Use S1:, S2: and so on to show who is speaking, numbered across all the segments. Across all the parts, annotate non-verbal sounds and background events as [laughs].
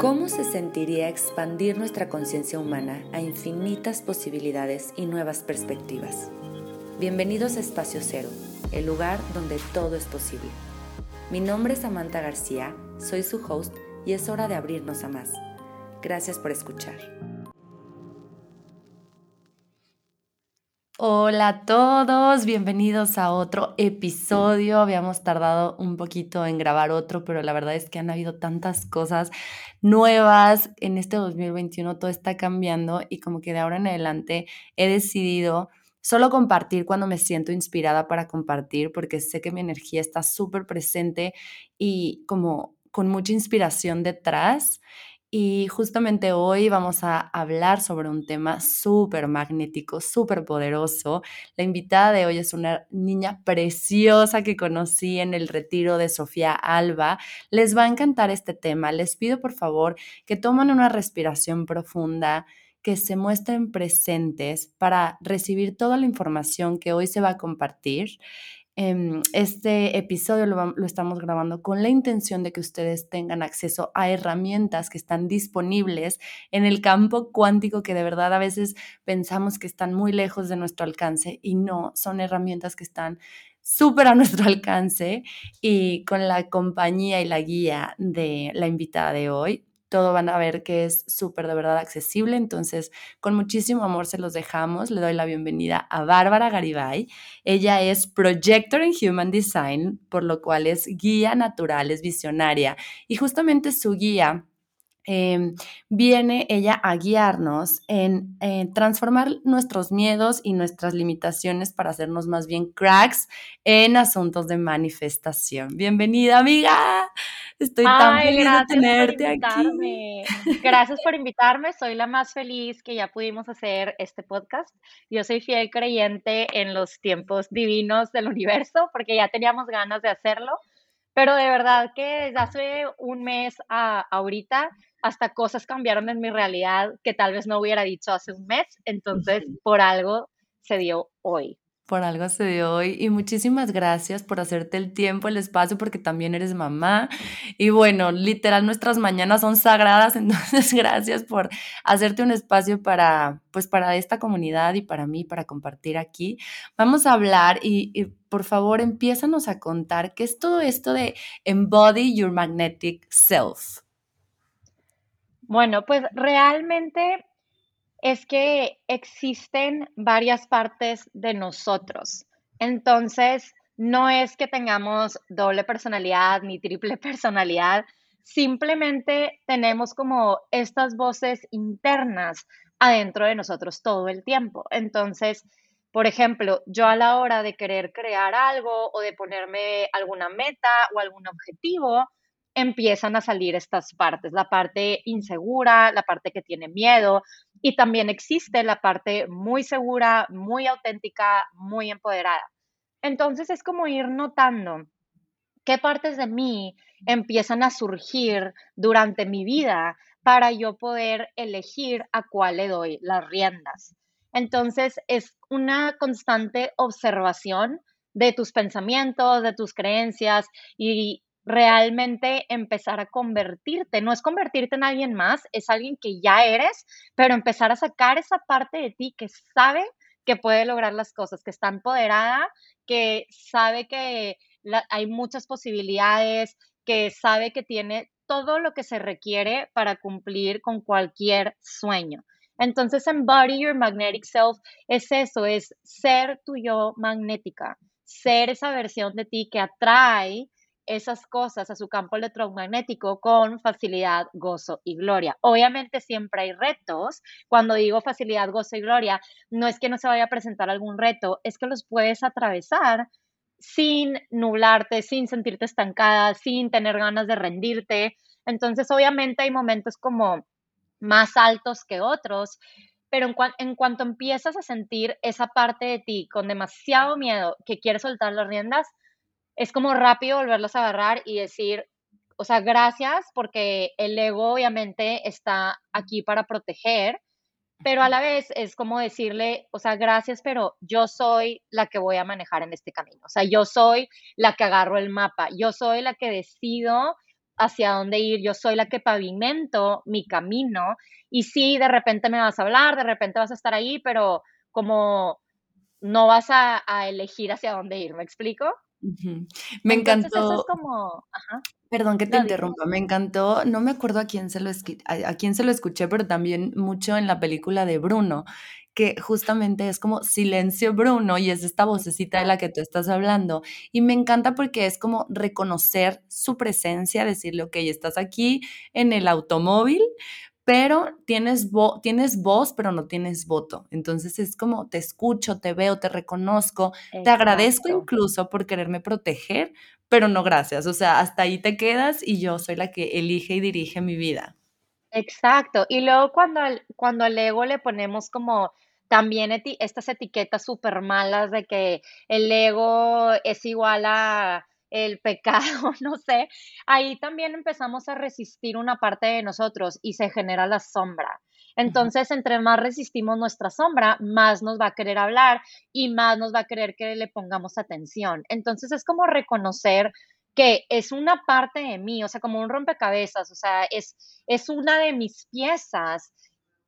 S1: ¿Cómo se sentiría expandir nuestra conciencia humana a infinitas posibilidades y nuevas perspectivas? Bienvenidos a Espacio Cero, el lugar donde todo es posible. Mi nombre es Samantha García, soy su host y es hora de abrirnos a más. Gracias por escuchar. Hola a todos, bienvenidos a otro episodio. Habíamos tardado un poquito en grabar otro, pero la verdad es que han habido tantas cosas nuevas en este 2021, todo está cambiando y como que de ahora en adelante he decidido solo compartir cuando me siento inspirada para compartir, porque sé que mi energía está súper presente y como con mucha inspiración detrás. Y justamente hoy vamos a hablar sobre un tema súper magnético, súper poderoso. La invitada de hoy es una niña preciosa que conocí en el retiro de Sofía Alba. Les va a encantar este tema. Les pido por favor que tomen una respiración profunda, que se muestren presentes para recibir toda la información que hoy se va a compartir este episodio lo, lo, estamos grabando con la intención de que ustedes tengan acceso a herramientas que están disponibles en el campo cuántico que de verdad a veces pensamos que están muy lejos de nuestro alcance y no, son herramientas que están súper a nuestro [laughs] alcance y con la compañía y la guía de la invitada de hoy todo van a ver que es súper de verdad accesible. Entonces, con muchísimo amor se los dejamos. Le doy la bienvenida a Bárbara Garibay. Ella es Projector en Human Design, por lo cual es guía natural, es visionaria. Y justamente su guía Em, viene ella a guiarnos en, transformar nuestros miedos y nuestras limitaciones para hacernos más bien cracks en asuntos de manifestación. Bienvenida, amiga. Estoy tan feliz de tenerte aquí.
S2: Gracias por invitarme. Soy la más feliz que ya pudimos hacer este podcast. Yo soy fiel creyente en los tiempos divinos del universo porque ya teníamos ganas de hacerlo. Pero de verdad que desde hace un mes a ahorita hasta cosas cambiaron en mi realidad que tal vez no hubiera dicho hace un mes, entonces por algo se dio hoy.
S1: Por algo se dio hoy y muchísimas gracias por hacerte el tiempo, el espacio, porque también eres mamá. Y bueno, literal, nuestras mañanas son sagradas, [laughs] entonces gracias por hacerte un espacio para, pues, para esta comunidad y para mí, para compartir aquí. Vamos a hablar y, por favor, empiézanos a contar qué es todo esto de Embody Your Magnetic Self.
S2: Bueno, pues realmente es que existen varias partes de nosotros. Entonces, no es que tengamos doble personalidad ni triple [laughs] personalidad, simplemente tenemos como estas voces internas adentro de nosotros todo el tiempo. Entonces, por ejemplo, yo a la hora de querer crear algo o de ponerme alguna meta o algún objetivo, empiezan a salir estas partes, la parte insegura, la parte que tiene miedo y también existe la parte muy segura, muy auténtica, muy empoderada. Entonces es como ir notando qué partes de mí empiezan a surgir durante mi vida para yo poder elegir a cuál le doy las riendas. Entonces es una constante observación de tus pensamientos, de tus creencias y realmente empezar a convertirte. No es convertirte en alguien más, es alguien que ya eres, pero empezar a sacar esa parte de ti que sabe que puede lograr las cosas, que está empoderada, que sabe que hay muchas posibilidades, que sabe que tiene todo lo que se requiere para cumplir con cualquier sueño. Entonces, embody your magnetic self es eso, es ser tu yo magnética, ser esa versión de ti que atrae esas cosas a su campo electromagnético con facilidad, gozo y gloria. Obviamente siempre hay retos. Cuando digo facilidad, gozo y gloria, no es que no se vaya a presentar algún reto, es que los puedes atravesar sin nublarte, sin sentirte estancada, sin tener ganas de rendirte. Entonces, obviamente hay momentos como más altos que otros, pero en, en, cuanto empiezas a sentir esa parte de ti con demasiado miedo que quieres soltar las riendas, es como rápido volverlos a agarrar y decir, o sea, gracias porque el ego obviamente está aquí para proteger, pero a la vez es como decirle, o sea, gracias, pero yo soy la que voy a manejar en este camino, o sea, yo soy la que agarro el mapa, yo soy la que decido hacia dónde ir, yo soy la que pavimento mi camino y sí, de repente me vas a hablar, de repente vas a estar ahí, pero como no vas a, elegir hacia dónde ir, ¿me explico?
S1: Me encantó. como, Perdón que te interrumpa, me encantó, no me acuerdo a quién, se lo a quién se lo escuché, pero también mucho en la película de Bruno, que justamente es como silencio Bruno y es esta vocecita de la que tú estás hablando. Y me encanta porque es como reconocer su presencia, decirle, ok, estás aquí en el automóvil, pero tienes, tienes voz, pero no tienes voto. Entonces es como te escucho, te veo, te reconozco, te agradezco incluso por quererme proteger, pero no gracias. O sea, hasta ahí te quedas y yo soy la que elige y dirige mi vida.
S2: Exacto. Y luego cuando al, cuando al ego le ponemos como también estas etiquetas súper malas de que el ego es igual a el pecado, [laughs] no sé, ahí también empezamos a resistir una parte de nosotros y se genera la sombra. Entonces, entre más resistimos nuestra sombra, más nos va a querer hablar y más nos va a querer que le pongamos atención. Entonces, es como reconocer que es una parte de mí, o sea, como un rompecabezas, o sea, es, es una de mis piezas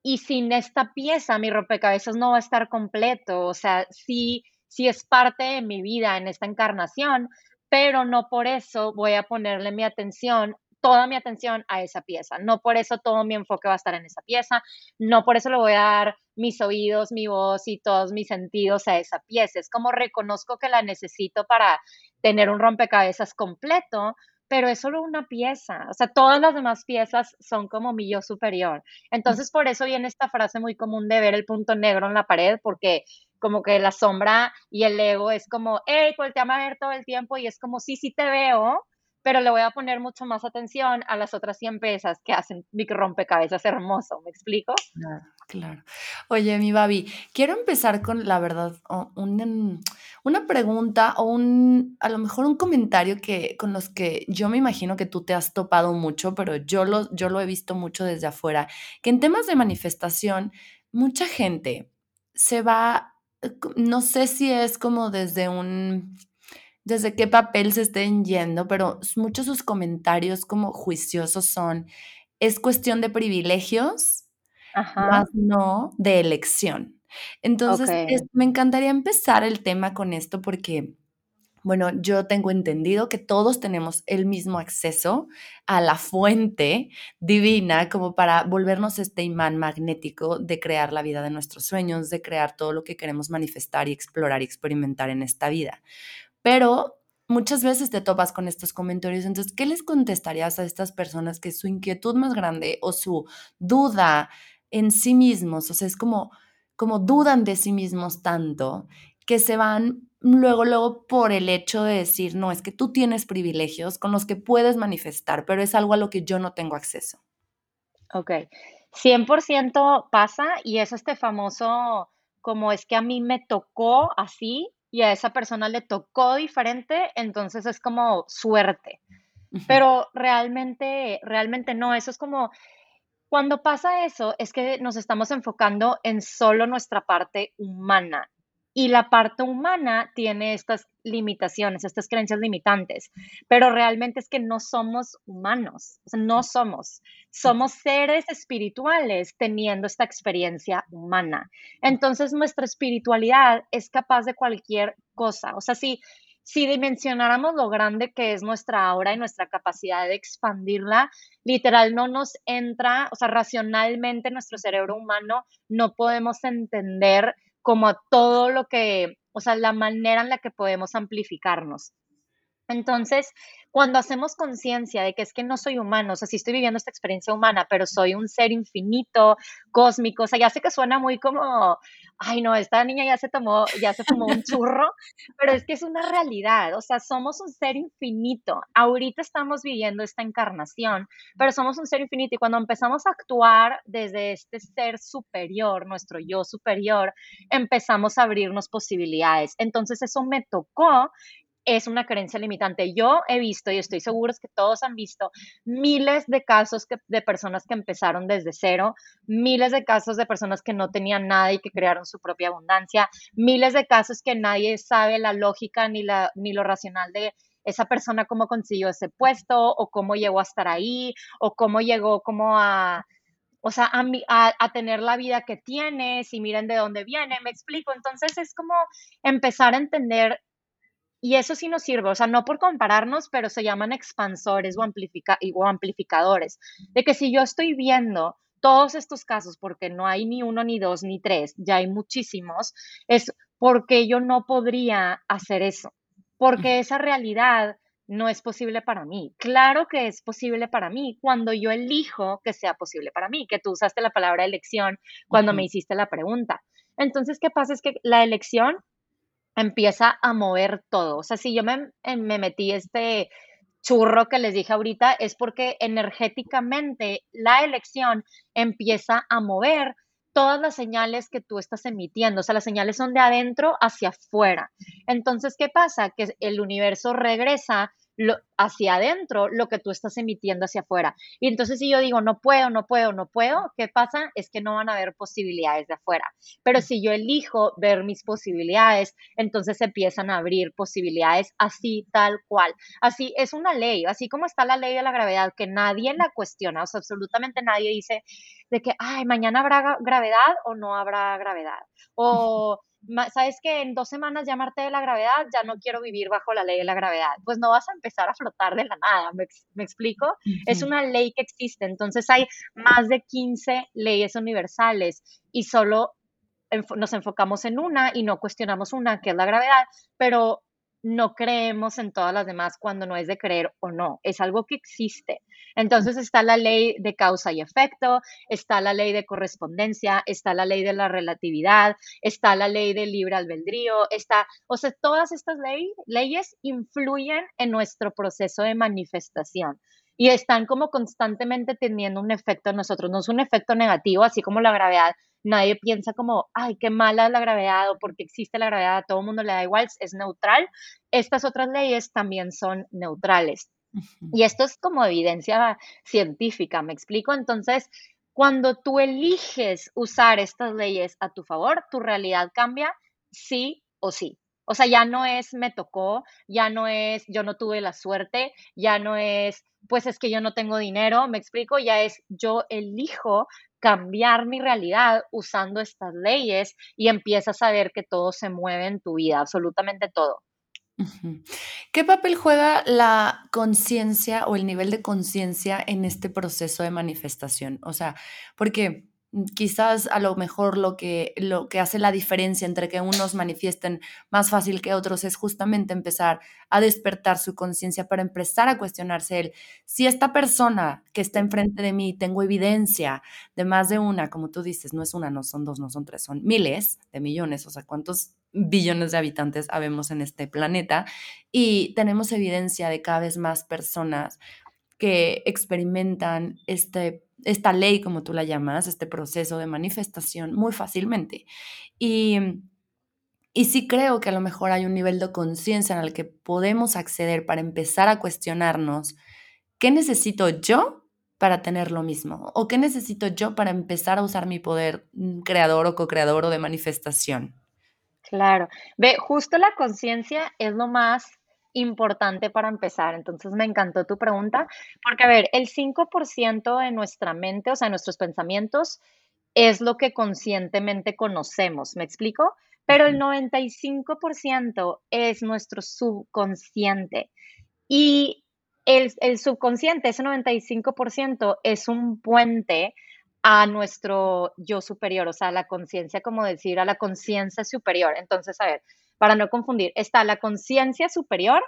S2: y sin esta pieza mi rompecabezas no va a estar completo, o sea, sí, sí es parte de mi vida en esta encarnación, pero no por eso voy a ponerle mi atención, toda mi atención a esa pieza. No por eso todo mi enfoque va a estar en esa pieza, no por eso le voy a dar mis oídos, mi voz y todos mis sentidos a esa pieza. Es como reconozco que la necesito para tener un rompecabezas completo, pero es solo una pieza, o sea, todas las demás piezas son como mi yo superior. Entonces, por eso viene esta frase muy común de ver el punto negro en la pared, porque como que la sombra y el ego es como, hey, te a ver todo el tiempo y es como, sí, sí te veo, pero le voy a poner mucho más atención a las otras 100 piezas que hacen mi rompecabezas hermoso, ¿me explico?
S1: Claro. Oye, mi Babi, quiero empezar con, la verdad, una pregunta o un, a lo mejor un comentario que, con los que yo me imagino que tú te has topado mucho, pero yo lo, yo lo he visto mucho desde afuera, que en temas de manifestación, mucha gente se va no sé si es como desde un, desde qué papel se estén yendo, pero muchos sus comentarios como juiciosos son, es cuestión de privilegios, más no de elección. Entonces, me encantaría empezar el tema con esto porque bueno, yo tengo entendido que todos tenemos el mismo acceso a la fuente divina como para volvernos este imán magnético de crear la vida de nuestros sueños, de crear todo lo que queremos manifestar y explorar y experimentar en esta vida. Pero muchas veces te topas con estos comentarios, entonces, ¿qué les contestarías a estas personas que su inquietud más grande o su duda en sí mismos, o sea, es como, como dudan de sí mismos tanto que se van luego, luego por el hecho de decir, no, es que tú tienes privilegios con los que puedes manifestar, pero es algo a lo que yo no tengo acceso.
S2: Ok, 100% pasa y es este famoso, como es que a mí me tocó así y a esa persona le tocó diferente, entonces es como suerte. Pero realmente, realmente no, eso es como, cuando pasa eso, es que nos estamos enfocando en solo nuestra parte humana y la parte humana tiene estas limitaciones, estas creencias limitantes, pero realmente es que no somos humanos, no somos, somos seres espirituales teniendo esta experiencia humana. Entonces nuestra espiritualidad es capaz de cualquier cosa, o sea, si, si dimensionáramos lo grande que es nuestra aura y nuestra capacidad de expandirla, literal no nos entra, o sea, racionalmente nuestro cerebro humano no podemos entender como todo lo que, o sea, la manera en la que podemos amplificarnos. Entonces, cuando hacemos conciencia de que es que no soy humano, o sea, sí estoy viviendo esta experiencia humana, pero soy un ser infinito, cósmico, o sea, ya sé que suena muy como, ay no, esta niña ya se tomó, ya se tomó un churro, [laughs] pero es que es una realidad, o sea, somos un ser infinito. Ahorita estamos viviendo esta encarnación, pero somos un ser infinito y cuando empezamos a actuar desde este ser superior, nuestro yo superior, empezamos a abrirnos posibilidades. Entonces, eso me tocó es una creencia limitante. Yo he visto, y estoy seguro que todos han visto, miles de casos de personas que empezaron desde cero, miles de casos de personas que no tenían nada y que crearon su propia abundancia, miles de casos que nadie sabe la lógica ni, la, ni lo racional de esa persona cómo consiguió ese puesto o cómo llegó a estar ahí o cómo llegó a, o sea, a, a, tener la vida que tienes y miren de dónde viene, me explico. Entonces es como empezar a entender, y eso sí nos sirve, o sea, no por compararnos, pero se llaman expansores o, amplifica, o amplificadores, de que si yo estoy viendo todos estos casos, porque no hay ni uno, ni dos, ni tres, ya hay muchísimos, es porque yo no podría hacer eso, porque esa realidad no es posible para mí. Claro que es posible para mí cuando yo elijo que sea posible para mí, que tú usaste la palabra elección cuando me hiciste la pregunta. Entonces, ¿qué pasa? Es que la elección empieza a mover todo. O sea, si yo me, me metí este churro que les dije ahorita, es porque energéticamente la elección empieza a mover todas las señales que tú estás emitiendo, o sea, las señales son de adentro hacia afuera. Entonces, ¿qué pasa? Que el universo regresa hacia adentro lo que tú estás emitiendo hacia afuera. Y entonces si yo digo, no puedo, no puedo, no puedo, ¿qué pasa? Es que no van a haber posibilidades de afuera. Pero si yo elijo ver mis posibilidades, entonces empiezan a abrir posibilidades así, tal cual. Así es una ley, así como está la ley de la gravedad, que nadie la cuestiona, o sea, absolutamente nadie dice de que, ay, mañana habrá gravedad o no habrá gravedad. O sabes que en dos semanas llamarte de la gravedad, ya no quiero vivir bajo la ley de la gravedad. Pues no vas a empezar a flotar de la nada, ¿me, explico? Es una ley que existe, entonces hay más de 15 leyes universales y solo nos enfocamos en una y no cuestionamos una, que es la gravedad, pero no creemos en todas las demás cuando no es de creer o no, es algo que existe. Entonces está la ley de causa y efecto, está la ley de correspondencia, está la ley de la relatividad, está la ley del libre albedrío, está, o sea, todas estas leyes influyen en nuestro proceso de manifestación y están como constantemente teniendo un efecto en nosotros, no es un efecto negativo, así como la gravedad nadie piensa como, ay, qué mala es la gravedad o porque existe la gravedad, a todo el mundo le da igual, es neutral. Estas otras leyes también son neutrales. Y esto es como evidencia científica, ¿me explico? Entonces, cuando tú eliges usar estas leyes a tu favor, tu realidad cambia sí o sí. O sea, ya no es me tocó, ya no es yo no tuve la suerte, ya no es pues es que yo no tengo dinero, me explico, ya es yo elijo cambiar mi realidad usando estas leyes y empiezas a ver que todo se mueve en tu vida, absolutamente todo.
S1: ¿Qué papel juega la conciencia o el nivel de conciencia en este proceso de manifestación? O sea, porque quizás a lo mejor lo que, lo que hace la diferencia entre que unos manifiesten más fácil que otros es justamente empezar a despertar su conciencia para empezar a cuestionarse él. Si esta persona que está enfrente de mí tengo evidencia de más de una, como tú dices, no es una, no son dos, no son tres, son miles de millones, o sea, ¿cuántos billones de habitantes habemos en este planeta? Y tenemos evidencia de cada vez más personas que experimentan este esta ley, como tú la llamas, este proceso de manifestación muy fácilmente. Y, y sí creo que a lo mejor hay un nivel de conciencia en el que podemos acceder para empezar a cuestionarnos qué necesito yo para tener lo mismo o qué necesito yo para empezar a usar mi poder mm, creador o co-creador o de manifestación.
S2: Claro, ve, justo la conciencia es lo más importante para empezar. Entonces me encantó tu pregunta, porque a ver, el 5% de nuestra mente, o sea, nuestros pensamientos, es lo que conscientemente conocemos, ¿me explico? Pero el 95% es nuestro subconsciente. Y el, el subconsciente, ese 95%, es un puente a nuestro yo superior, o sea, a la conciencia, como decir, a la conciencia superior. Entonces, a ver, para no confundir, está la conciencia superior,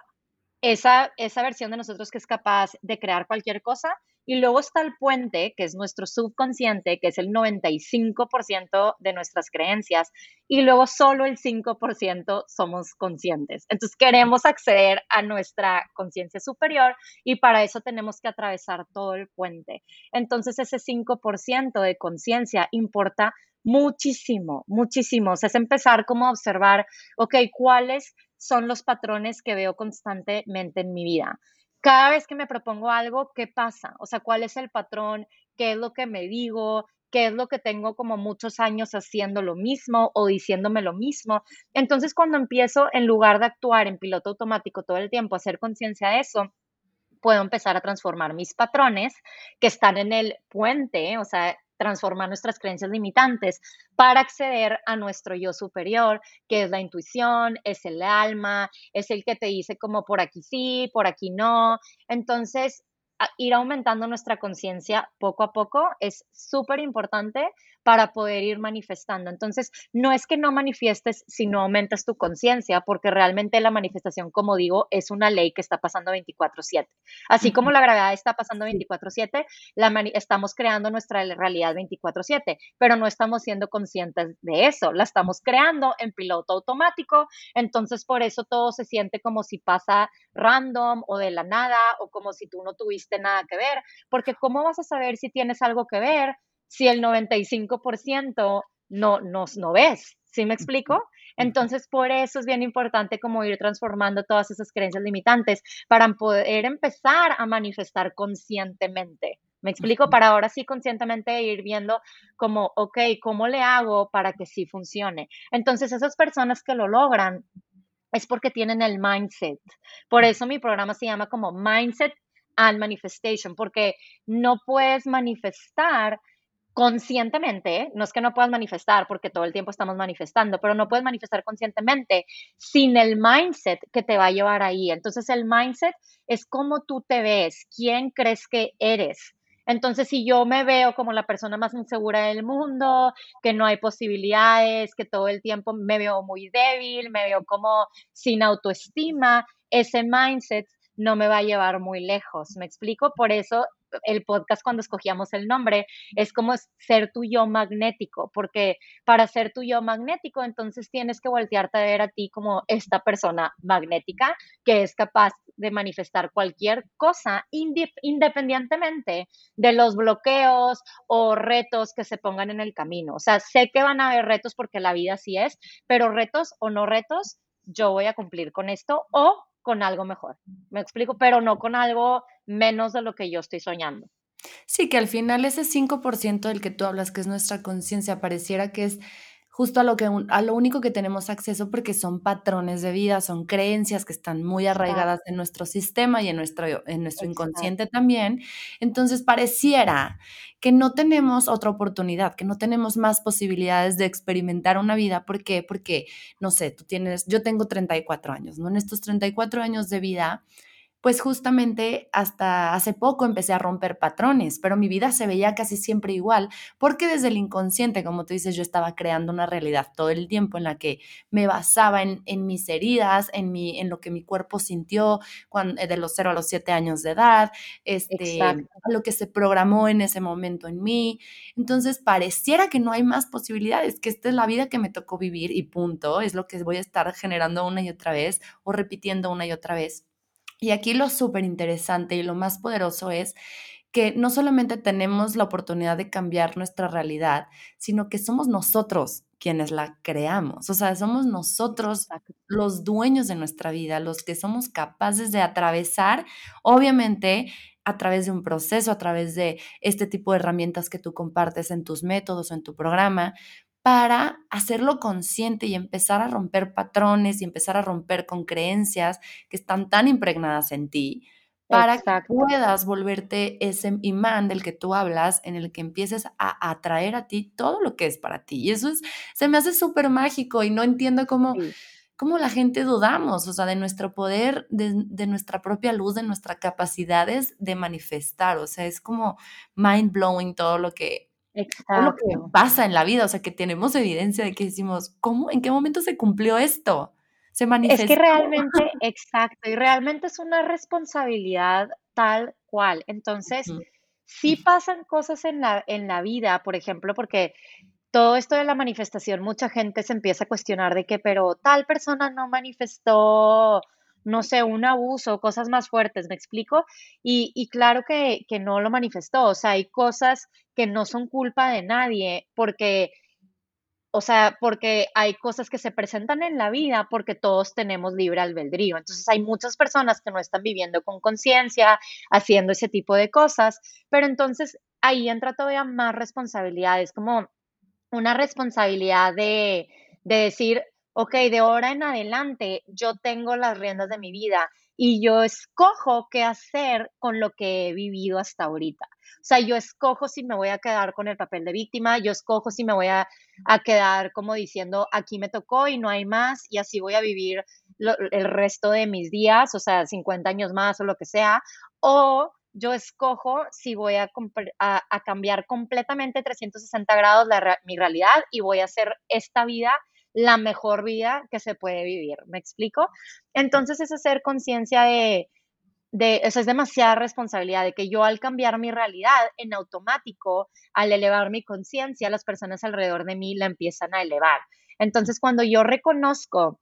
S2: esa, esa versión de nosotros que es capaz de crear cualquier cosa, y luego está el puente, que es nuestro subconsciente, que es el 95% de nuestras creencias, y luego solo el 5% somos conscientes. Entonces queremos acceder a nuestra conciencia superior y para eso tenemos que atravesar todo el puente. Entonces ese 5% de conciencia importa Muchísimo, muchísimo. O sea, es empezar como a observar, ok, cuáles son los patrones que veo constantemente en mi vida. Cada vez que me propongo algo, ¿qué pasa? O sea, ¿cuál es el patrón? ¿Qué es lo que me digo? qué es lo que tengo como muchos años haciendo lo mismo o diciéndome lo mismo. Entonces, cuando empiezo, en lugar de actuar en piloto automático todo el tiempo, hacer conciencia de eso, puedo empezar a transformar mis patrones que están en el puente, o sea, transformar nuestras creencias limitantes para acceder a nuestro yo superior, que es la intuición, es el alma, es el que te dice como por aquí sí, por aquí no. Entonces, ir aumentando nuestra conciencia poco a poco es súper importante para poder ir manifestando. Entonces, no es que no manifiestes si no aumentas tu conciencia, porque realmente la manifestación, como digo, es una ley que está pasando 24/7. Así como la gravedad está pasando 24/7, estamos creando nuestra realidad 24/7, pero no estamos siendo conscientes de eso, la estamos creando en piloto automático, entonces por eso todo se siente como si pasa random o de la nada o como si tú no tuviste nada que ver, porque ¿cómo vas a saber si tienes algo que ver si el 95% no, no, no ves. ¿Sí me explico? Entonces, por eso es bien importante como ir transformando todas esas creencias limitantes para poder empezar a manifestar conscientemente. ¿Me explico? Para ahora sí conscientemente ir viendo como, ok, ¿cómo le hago para que sí funcione? Entonces, esas personas que lo logran es porque tienen el mindset. Por eso mi programa se llama como Mindset and Manifestation, porque no puedes manifestar conscientemente, no es que no puedas manifestar porque todo el tiempo estamos manifestando, pero no puedes manifestar conscientemente sin el mindset que te va a llevar ahí. Entonces el mindset es cómo tú te ves, quién crees que eres. Entonces, si yo me veo como la persona más insegura del mundo, que no hay posibilidades, que todo el tiempo me veo muy débil, me veo como sin autoestima, ese mindset no me va a llevar muy lejos. ¿Me explico? Por eso el podcast cuando escogíamos el nombre es como ser tu yo magnético, porque para ser tu yo magnético entonces tienes que voltearte a ver a ti como esta persona magnética que es capaz de manifestar cualquier cosa independientemente de los bloqueos o retos que se pongan en el camino. O sea, sé que van a haber retos porque la vida así es, pero retos o no retos, yo voy a cumplir con esto o con algo mejor. Me explico, pero no con algo menos de lo que yo estoy soñando.
S1: Sí, que al final ese 5% del que tú hablas, que es nuestra conciencia, pareciera que es justo a lo, que, a lo único que tenemos acceso porque son patrones de vida, son creencias que están muy arraigadas en nuestro sistema y en nuestro, en nuestro inconsciente también. Entonces pareciera que no tenemos otra oportunidad, que no tenemos más posibilidades de experimentar una vida. ¿Por qué? Porque, no sé, tú tienes, yo tengo 34 años, ¿no? En estos 34 años de vida, pues justamente hasta hace poco empecé a romper patrones, pero mi vida se veía casi siempre igual, porque desde el inconsciente, como tú dices, yo estaba creando una realidad todo el tiempo en la que me basaba en, mis heridas, en, mi, en lo que mi cuerpo sintió cuando, eh, de los 0 a los 7 años de edad, este, lo que se programó en ese momento en mí. Entonces, pareciera que no hay más posibilidades, que esta es la vida que me tocó vivir y punto, es lo que voy a estar generando una y otra vez o repitiendo una y otra vez. Y aquí lo súper interesante y lo más poderoso es que no solamente tenemos la oportunidad de cambiar nuestra realidad, sino que somos nosotros quienes la creamos. O sea, somos nosotros los dueños de nuestra vida, los que somos capaces de atravesar, obviamente, a través de un proceso, a través de este tipo de herramientas que tú compartes en tus métodos o en tu programa, para hacerlo consciente y empezar a romper patrones y empezar a romper con creencias que están tan impregnadas en ti, para que puedas volverte ese imán del que tú hablas, en el que empieces a atraer a ti todo lo que es para ti. Y eso es, se me hace súper mágico y no entiendo cómo, cómo la gente dudamos, o sea, de nuestro poder, de, de, nuestra propia luz, de nuestras capacidades de manifestar. O sea, es como mind blowing todo lo que Exacto. lo que pasa en la vida, o sea, que tenemos evidencia de que decimos, ¿cómo? ¿En qué momento se cumplió esto? Se manifestó.
S2: Es que realmente, exacto, y realmente es una responsabilidad tal cual. Entonces, sí pasan cosas en la, en la vida, por ejemplo, porque todo esto de la manifestación, mucha gente se empieza a cuestionar de que, pero tal persona no manifestó no sé, un abuso, cosas más fuertes, ¿me explico? Y, claro que, que no lo manifestó, o sea, hay cosas que no son culpa de nadie, porque o sea, porque hay cosas que se presentan en la vida porque todos tenemos libre albedrío. Entonces hay muchas personas que no están viviendo con conciencia, haciendo ese tipo de cosas, pero entonces ahí entra todavía más responsabilidad, es como una responsabilidad de, de decir, ok, de ahora en adelante yo tengo las riendas de mi vida y yo escojo qué hacer con lo que he vivido hasta ahorita. O sea, yo escojo si me voy a quedar con el papel de víctima, yo escojo si me voy a, quedar como diciendo, aquí me tocó y no hay más y así voy a vivir el resto de mis días, o sea, 50 años más o lo que sea, o yo escojo si voy a, a, cambiar completamente 360 grados mi realidad y voy a hacer esta vida la mejor vida que se puede vivir. ¿Me explico? Entonces es hacer conciencia de, de, eso es demasiada responsabilidad, de que yo al cambiar mi realidad en automático, al elevar mi conciencia, las personas alrededor de mí la empiezan a elevar. Entonces cuando yo reconozco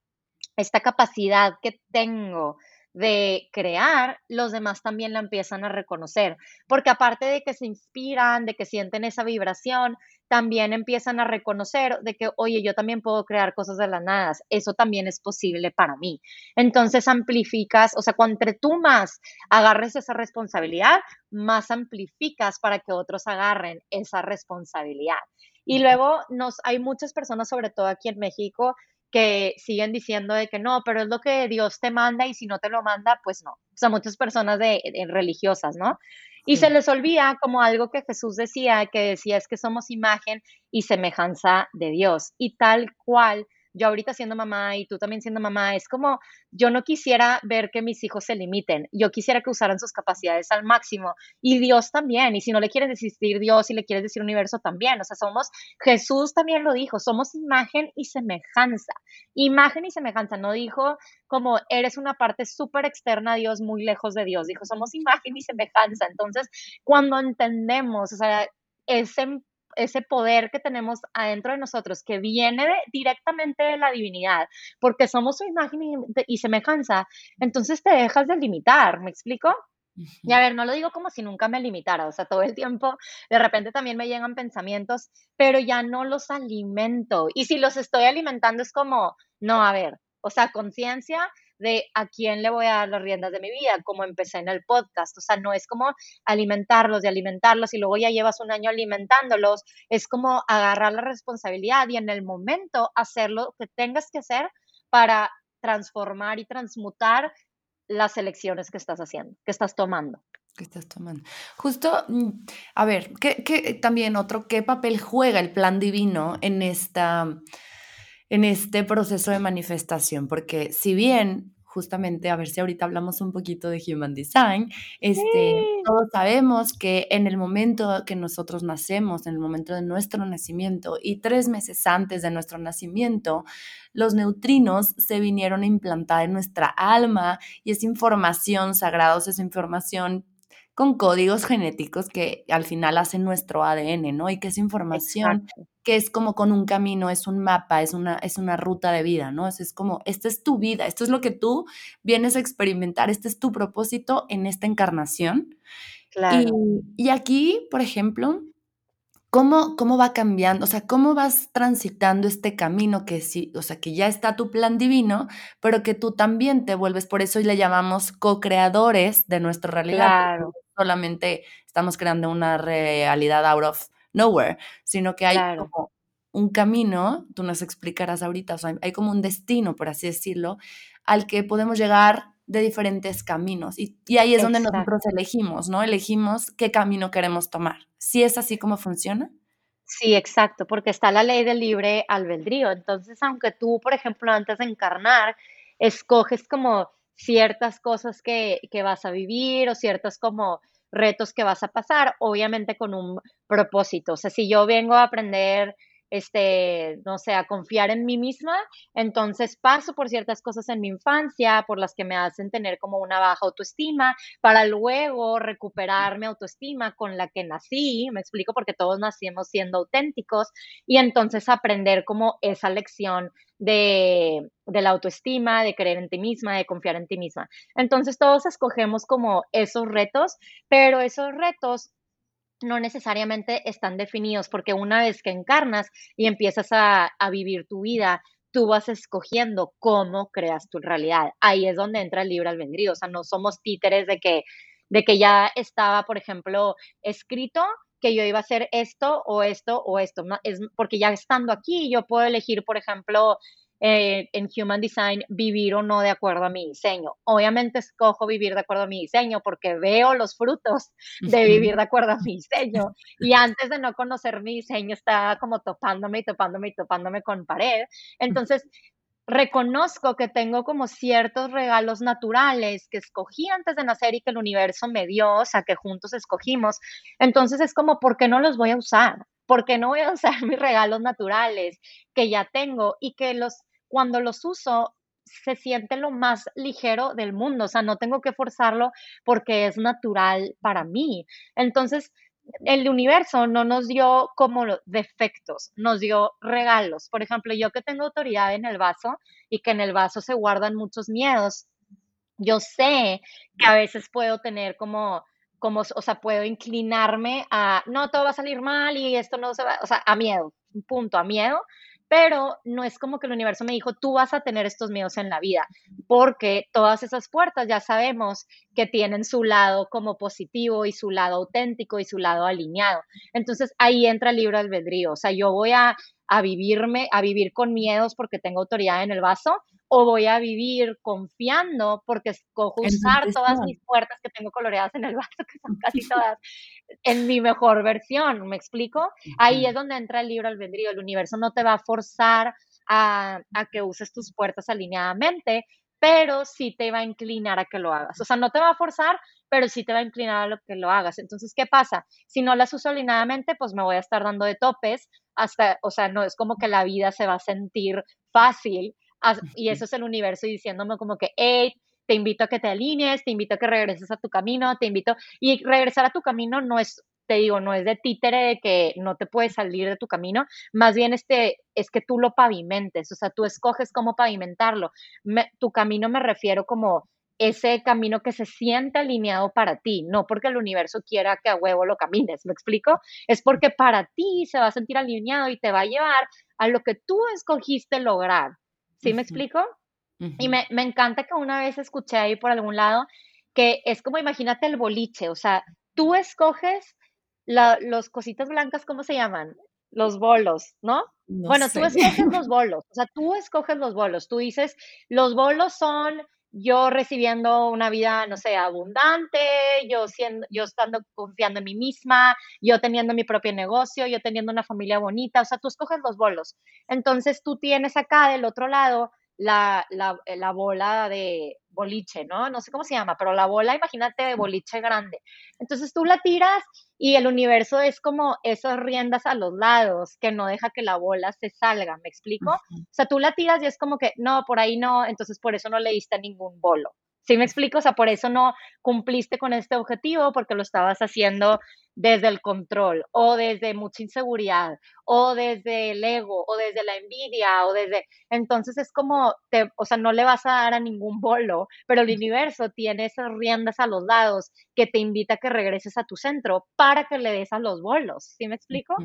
S2: esta capacidad que tengo de crear, los demás también la empiezan a reconocer, porque aparte de que se inspiran, de que sienten esa vibración, también empiezan a reconocer de que, oye, yo también puedo crear cosas de la nada, eso también es posible para mí. Entonces amplificas, o sea, cuando tú más agarres esa responsabilidad, más amplificas para que otros agarren esa responsabilidad. Y luego nos, hay muchas personas, sobre todo aquí en México, que siguen diciendo de que no, pero es lo que Dios te manda y si no te lo manda, pues no. O sea, muchas personas de, religiosas, ¿no? Y se les olvida como algo que Jesús decía, que decía es que somos imagen y semejanza de Dios. Y tal cual yo ahorita siendo mamá y tú también siendo mamá, es como yo no quisiera ver que mis hijos se limiten, yo quisiera que usaran sus capacidades al máximo y Dios también, y si no le quieres decir Dios y le quieres decir universo también, o sea, somos, Jesús también lo dijo, somos imagen y semejanza, imagen y semejanza, no dijo como eres una parte súper externa a Dios, muy lejos de Dios, dijo somos imagen y semejanza, entonces cuando entendemos, o sea, ese ese poder que tenemos adentro de nosotros, que viene directamente de la divinidad, porque somos su imagen y, semejanza, entonces te dejas de limitar, ¿me explico? Y a ver, no lo digo como si nunca me limitara, o sea, todo el tiempo de repente también me llegan pensamientos, pero ya no los alimento. Y si los estoy alimentando es como, no, a ver, o sea, conciencia de a quién le voy a dar las riendas de mi vida, como empecé en el podcast. O sea, no es como alimentarlos y alimentarlos y luego ya llevas un año alimentándolos, es como agarrar la responsabilidad y en el momento hacer lo que tengas que hacer para transformar y transmutar las elecciones que estás haciendo, que estás tomando.
S1: Que estás tomando. Justo, mm, a ver, ¿qué, también otro, qué papel juega el plan divino en esta en este proceso de manifestación, porque si bien justamente, a ver si ahorita hablamos un poquito de Human Design, este, todos sabemos que en el momento que nosotros nacemos, en el momento de nuestro nacimiento y tres meses antes de nuestro nacimiento, los neutrinos se vinieron a implantar en nuestra alma y esa información sagrada, esa información con códigos genéticos que al final hacen nuestro ADN, ¿no? Y que esa información que es como con un camino, es un mapa, es una, es una ruta de vida, ¿no? Es, como, esta es tu vida, esto es lo que tú vienes a experimentar, este es tu propósito en esta encarnación. Claro. Y, aquí, por ejemplo, ¿cómo, ¿cómo va cambiando? O sea, ¿cómo vas transitando este camino que sí, o sea, que ya está tu plan divino, pero que tú también te vuelves, por eso y le llamamos co-creadores de nuestra realidad. Claro. Solamente estamos creando una realidad out of nowhere, sino que hay como un camino, tú nos explicarás ahorita, o sea, hay como un destino, por así decirlo, al que podemos llegar de diferentes caminos. Y, ahí es donde nosotros elegimos, ¿no? Elegimos qué camino queremos tomar. ¿Sí es así como funciona?
S2: Sí, exacto, porque está la ley del libre albedrío. Entonces, aunque tú, por ejemplo, antes de encarnar, escoges como ciertas cosas que, que vas a vivir o ciertas como retos que vas a pasar, obviamente con un propósito. O sea, si yo vengo a aprender este, no sé, a confiar en mí misma, entonces paso por ciertas cosas en mi infancia, por las que me hacen tener como una baja autoestima, para luego recuperar mi autoestima con la que nací, me explico porque todos nacimos siendo auténticos, y entonces aprender como esa lección de, de, la autoestima, de creer en ti misma, de confiar en ti misma. Entonces todos escogemos como esos retos, pero esos retos no necesariamente están definidos, porque una vez que encarnas y empiezas a, vivir tu vida, tú vas escogiendo cómo creas tu realidad. Ahí es donde entra el libre albedrío. O sea, no somos títeres de que, de que ya estaba, por ejemplo, escrito que yo iba a hacer esto o esto o esto, es porque ya estando aquí yo puedo elegir, por ejemplo, eh, en Human Design vivir o no de acuerdo a mi diseño. Obviamente escojo vivir de acuerdo a mi diseño porque veo los frutos de vivir de acuerdo a mi diseño. [laughs] Y antes de no conocer mi diseño estaba como topándome y topándome y topándome con pared. Entonces, reconozco que tengo como ciertos regalos naturales que escogí antes de nacer y que el universo me dio, o sea, que juntos escogimos. Entonces es como, ¿por qué no los voy a usar? ¿Por qué no voy a usar [laughs] mis regalos naturales que ya tengo y que los cuando los uso se siente lo más ligero del mundo, o sea, no tengo que forzarlo porque es natural para mí. Entonces, el universo no nos dio como defectos, nos dio regalos. Por ejemplo, yo que tengo autoridad en el vaso y que en el vaso se guardan muchos miedos, yo sé que a veces puedo tener como como, o sea, puedo inclinarme a, no, todo va a salir mal y esto no se va, o sea, a miedo, punto, a miedo, pero no es como que el universo me dijo, tú vas a tener estos miedos en la vida, porque todas esas puertas ya sabemos que tienen su lado como positivo y su lado auténtico y su lado alineado. Entonces ahí entra el libro albedrío, o sea, yo voy a, a vivirme, a vivir con miedos porque tengo autoridad en el vaso, o voy a vivir confiando porque escojo usar todas mis puertas que tengo coloreadas en el vaso, que son casi [laughs] todas, en mi mejor versión, ¿me explico? Ahí es donde entra el libro albedrío, el universo no te va a forzar a, a que uses tus puertas alineadamente, pero sí te va a inclinar a que lo hagas. O sea, no te va a forzar, pero sí te va a inclinar a lo que lo hagas. Entonces, ¿qué pasa? Si no las uso alineadamente, pues me voy a estar dando de topes hasta, o sea, no es como que la vida se va a sentir fácil, [laughs] y eso es el universo diciéndome como que, hey, te invito a que te alinees, te invito a que regreses a tu camino, te invito, y regresar a tu camino no es, te digo, no es de títere de que no te puedes salir de tu camino, más bien este, es que tú lo pavimentes, o sea, tú escoges cómo pavimentarlo. tu camino me refiero como ese camino que se siente alineado para ti, no porque el universo quiera que a huevo lo camines, ¿me explico? Es porque para ti se va a sentir alineado y te va a llevar a lo que tú escogiste lograr. ¿Sí me explico? Y me, encanta que una vez escuché ahí por algún lado que es como imagínate el boliche, o sea, tú escoges los cositas blancas, ¿cómo se llaman? Los bolos, ¿no? bueno, tú escoges los [laughs] bolos, o sea, tú escoges los bolos, tú dices, los bolos son yo recibiendo una vida, no sé, abundante, yo siendo, yo estando confiando en mí misma, yo teniendo mi propio negocio, yo teniendo una familia bonita, o sea, tú escoges los bolos. Entonces tú tienes acá del otro lado la, la, eh, la, bola de boliche, ¿no? No sé cómo se llama, pero la bola, imagínate, de boliche grande. Entonces tú la tiras y el universo es como esas riendas a los lados que no deja que la bola se salga, ¿me explico? O sea, tú la tiras y es como que, no, por ahí no, entonces por eso no le diste ningún bolo. ¿Sí me explico? O sea, por eso no cumpliste con este objetivo porque lo estabas haciendo desde el control o desde mucha inseguridad o desde el ego o desde la envidia o desde... Entonces es como, te, o sea, no le vas a dar a ningún bolo, pero el universo tiene esas riendas a los lados que te invita a que regreses a tu centro para que le des a los bolos. ¿Sí me explico?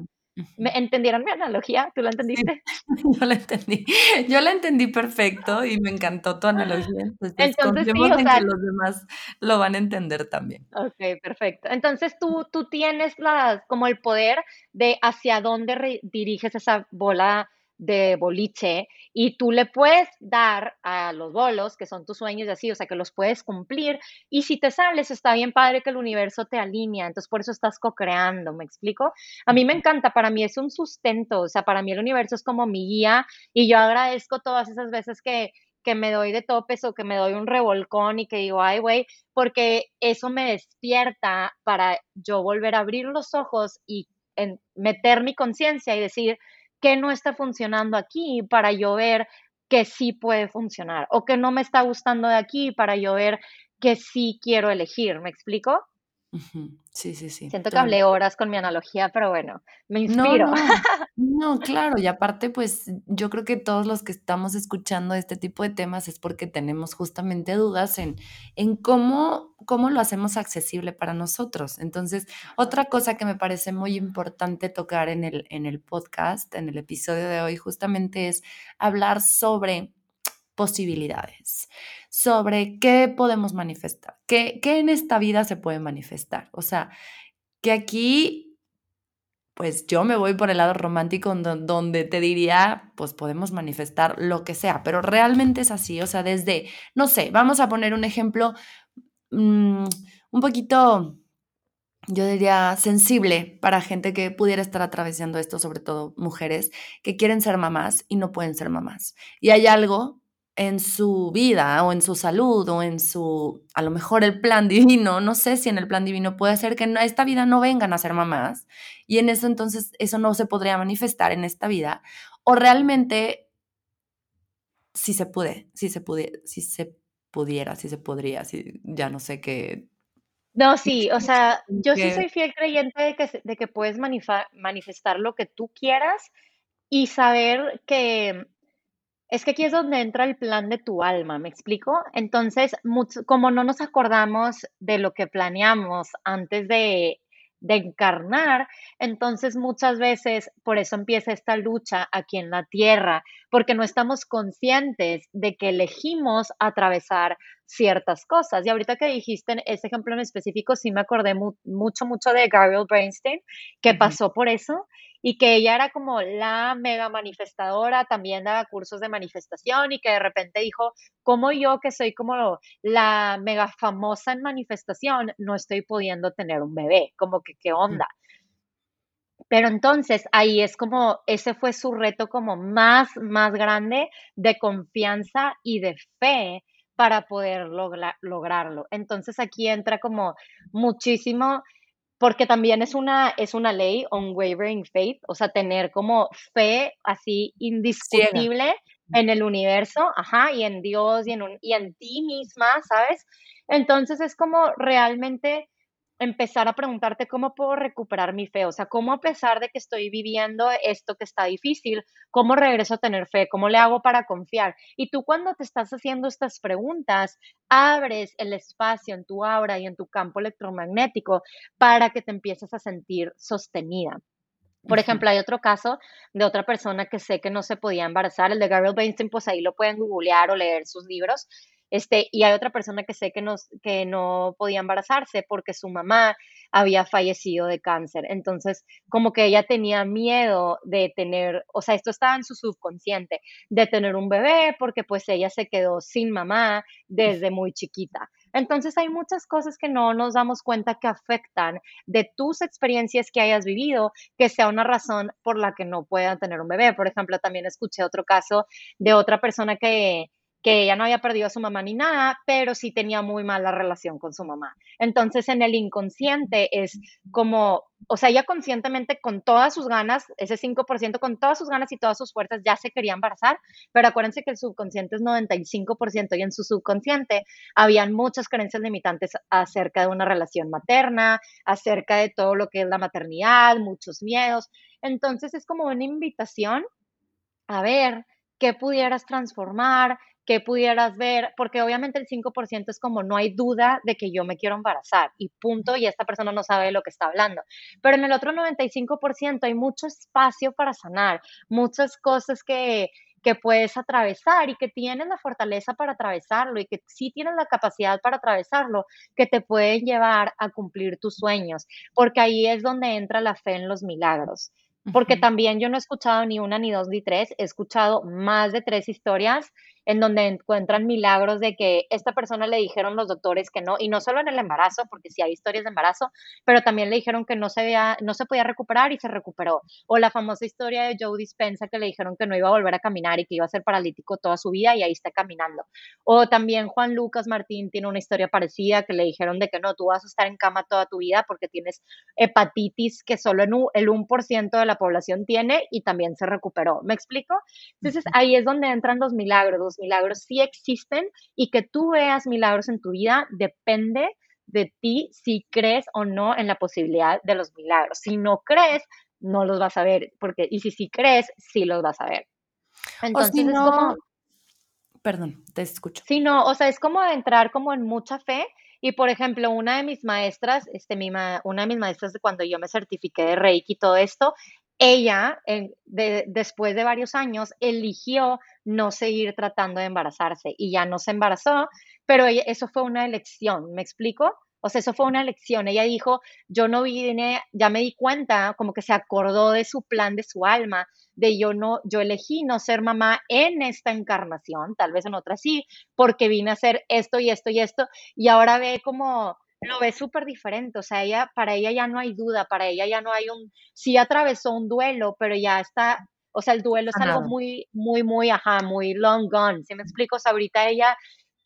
S2: ¿Me entendieron mi analogía? ¿Tú la entendiste? [laughs]
S1: yo la entendí. Yo la entendí perfecto y me encantó tu analogía. Entonces, Entonces sí, en que los demás lo van a entender también.
S2: Ok, perfecto. Entonces tú, tú tienes la, como el poder de hacia dónde diriges esa bola de boliche y tú le puedes dar a los bolos, que son tus sueños y así, o sea, que los puedes cumplir. Y si te sales, está bien padre que el universo te alinea, entonces por eso estás co-creando, ¿me explico? A mí me encanta, para mí es un sustento, o sea, para mí el universo es como mi guía y yo agradezco todas esas veces que que me doy de topes o que me doy un revolcón y que digo, ay, güey, porque eso me despierta para yo volver a abrir los ojos y meter mi conciencia y decir, qué no está funcionando aquí para yo ver que sí puede funcionar o que no me está gustando de aquí para yo ver que sí quiero elegir. ¿Me explico?
S1: Sí, sí, sí.
S2: Siento que hablé horas con mi analogía, pero bueno, me inspiro. [laughs]
S1: No, claro, y aparte, pues yo creo que todos los que estamos escuchando este tipo de temas es porque tenemos justamente dudas en, en cómo, cómo lo hacemos accesible para nosotros. Entonces, otra cosa que me parece muy importante tocar en el, en el podcast, en el episodio de hoy, justamente es hablar sobre posibilidades, sobre qué podemos manifestar, qué, qué en esta vida se puede manifestar. O sea, que aquí pues yo me voy por el lado romántico donde te diría, pues podemos manifestar lo que sea, pero realmente es así, o sea, desde, no sé, vamos a poner un ejemplo mm, un poquito, yo diría, sensible para gente que pudiera estar atravesando esto, sobre todo mujeres que quieren ser mamás y no pueden ser mamás. Y hay algo en su vida o en su salud o en su, a lo mejor el plan divino, no sé si en el plan divino puede ser que en esta vida no vengan a ser mamás y en eso entonces eso no se podría manifestar en esta vida o realmente si se puede, si se pudiera, si se pudiera, si se podría, si ya no sé qué.
S2: No, sí, o sea, [laughs] yo sí soy fiel creyente de que, de que puedes manifestar lo que tú quieras y saber que es que aquí es donde entra el plan de tu alma, ¿me explico? Entonces, como no nos acordamos de lo que planeamos antes de, de encarnar, entonces muchas veces por eso empieza esta lucha aquí en la tierra, porque no estamos conscientes de que elegimos atravesar ciertas cosas. Y ahorita que dijiste ese ejemplo en específico, sí me acordé mucho, mucho de Gabriel Brainstein, que pasó por eso y que ella era como la mega manifestadora, también daba cursos de manifestación y que de repente dijo, como yo que soy como la mega famosa en manifestación, no estoy pudiendo tener un bebé, como que qué onda. Pero entonces ahí es como, ese fue su reto como más, más grande de confianza y de fe para poder lograrlo. Entonces aquí entra como muchísimo porque también es una, es una ley, unwavering faith, o sea, tener como fe así indiscutible en el universo, ajá, y en Dios y en, un, y en ti misma, ¿sabes? Entonces es como realmente empezar a preguntarte cómo puedo recuperar mi fe, o sea, cómo a pesar de que estoy viviendo esto que está difícil, cómo regreso a tener fe, cómo le hago para confiar. Y tú cuando te estás haciendo estas preguntas, abres el espacio en tu aura y en tu campo electromagnético para que te empieces a sentir sostenida. Por ejemplo, hay otro caso de otra persona que sé que no se podía embarazar, el de Gabriel Weinstein, pues ahí lo pueden googlear o leer sus libros. Este, y hay otra persona que sé que no, que no podía embarazarse porque su mamá había fallecido de cáncer. Entonces, como que ella tenía miedo de tener, o sea, esto estaba en su subconsciente, de tener un bebé porque pues ella se quedó sin mamá desde muy chiquita. Entonces hay muchas cosas que no nos damos cuenta que afectan de tus experiencias que hayas vivido, que sea una razón por la que no puedan tener un bebé. Por ejemplo, también escuché otro caso de otra persona que que ella no había perdido a su mamá ni nada, pero sí tenía muy mala relación con su mamá. Entonces, en el inconsciente es como, o sea, ella conscientemente con todas sus ganas, ese 5%, con todas sus ganas y todas sus fuerzas ya se quería embarazar, pero acuérdense que el subconsciente es 95% y en su subconsciente habían muchas creencias limitantes acerca de una relación materna, acerca de todo lo que es la maternidad, muchos miedos. Entonces, es como una invitación a ver qué pudieras transformar, que pudieras ver, porque obviamente el 5% es como no hay duda de que yo me quiero embarazar y punto, y esta persona no sabe de lo que está hablando. Pero en el otro 95% hay mucho espacio para sanar, muchas cosas que, que puedes atravesar y que tienes la fortaleza para atravesarlo y que sí tienes la capacidad para atravesarlo, que te pueden llevar a cumplir tus sueños, porque ahí es donde entra la fe en los milagros porque también yo no he escuchado ni una, ni dos, ni tres, he escuchado más de tres historias en donde encuentran milagros de que esta persona le dijeron los doctores que no, y no solo en el embarazo, porque sí hay historias de embarazo, pero también le dijeron que no se, no se podía recuperar y se recuperó. O la famosa historia de Joe Dispensa que le dijeron que no iba a volver a caminar y que iba a ser paralítico toda su vida y ahí está caminando. O también Juan Lucas Martín tiene una historia parecida que le dijeron de que no, tú vas a estar en cama toda tu vida porque tienes hepatitis que solo el 1% de la población tiene y también se recuperó. ¿Me explico? Entonces ahí es donde entran los milagros, milagros sí existen y que tú veas milagros en tu vida depende de ti si crees o no en la posibilidad de los milagros. Si no crees, no los vas a ver, porque y si sí crees, sí los vas a ver.
S1: Entonces es como Perdón, te escucho.
S2: Sí, no, o sea, es como entrar como en mucha fe y por ejemplo, una de mis maestras, este, mi una de mis maestras de cuando yo me certifiqué de Reiki y todo esto, ella, después de varios años, eligió no seguir tratando de embarazarse y ya no se embarazó, pero eso fue una elección, ¿me explico? O sea, eso fue una lección. Ella dijo, yo no vine, ya me di cuenta, como que se acordó de su plan, de su alma, de yo no, yo elegí no ser mamá en esta encarnación, tal vez en otra sí, porque vine a hacer esto y esto y esto, y ahora ve como lo ve súper diferente, o sea, ella, para ella ya no hay duda, para ella ya no hay un, sí atravesó un duelo, pero ya está, o sea, el duelo es algo muy, muy, muy, ajá, muy long gone, ¿sí me explico? O sea, ahorita ella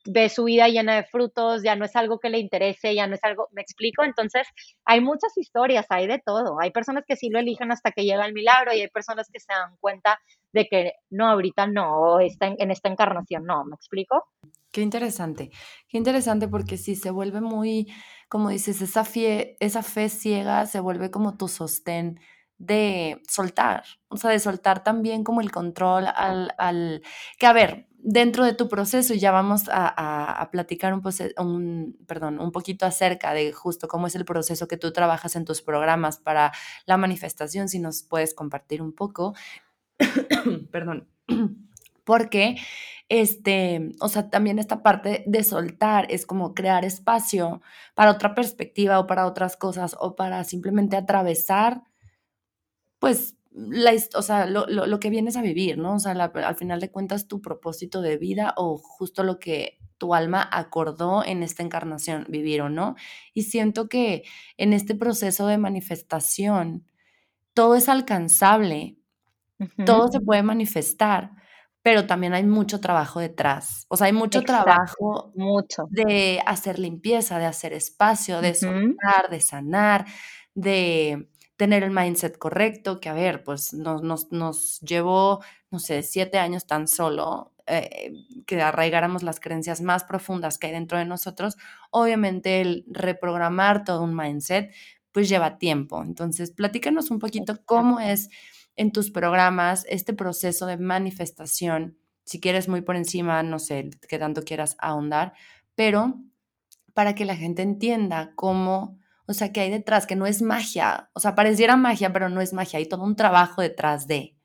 S2: ve su vida llena de frutos, ya no es algo que le interese, ya no es algo, me explico, entonces hay muchas historias, hay de todo, hay personas que sí lo eligen hasta que llega el milagro y hay personas que se dan cuenta de que no, ahorita no, está en, en esta encarnación no, ¿me explico?
S1: Qué interesante, qué interesante porque sí se vuelve muy, como dices, esa fe, esa fe ciega se vuelve como tu sostén de soltar, o sea, de soltar también como el control al, al que a ver, dentro de tu proceso, y ya vamos a, platicar un, un, perdón, un poquito acerca de justo cómo es el proceso que tú trabajas en tus programas para la manifestación, si nos puedes compartir un poco, [coughs] perdón, [clears throat] porque, este, o sea, también esta parte de soltar es como crear espacio para otra perspectiva o para otras cosas o para simplemente atravesar, pues, la, o sea, lo, que vienes a vivir, ¿no? O sea, al final de cuentas tu propósito de vida o justo lo que tu alma acordó en esta encarnación, vivir o no. Y siento que en este proceso de manifestación, todo es alcanzable, todo se puede manifestar, pero también hay mucho trabajo detrás. O sea, hay mucho trabajo
S2: mucho.
S1: de hacer limpieza, de hacer espacio, de soltar, de sanar, de tener el mindset correcto, que a ver, pues nos, nos, nos llevó, no sé, siete años tan solo eh, que arraigáramos las creencias más profundas que hay dentro de nosotros. Obviamente el reprogramar todo un mindset, pues lleva tiempo. Entonces, platícanos un poquito cómo es en tus programas este proceso de manifestación, si quieres muy por encima, no sé, qué tanto quieras ahondar, pero para que la gente entienda cómo o sea, que hay detrás, que no es magia. O sea, pareciera magia, pero no es magia. Hay todo un trabajo detrás de.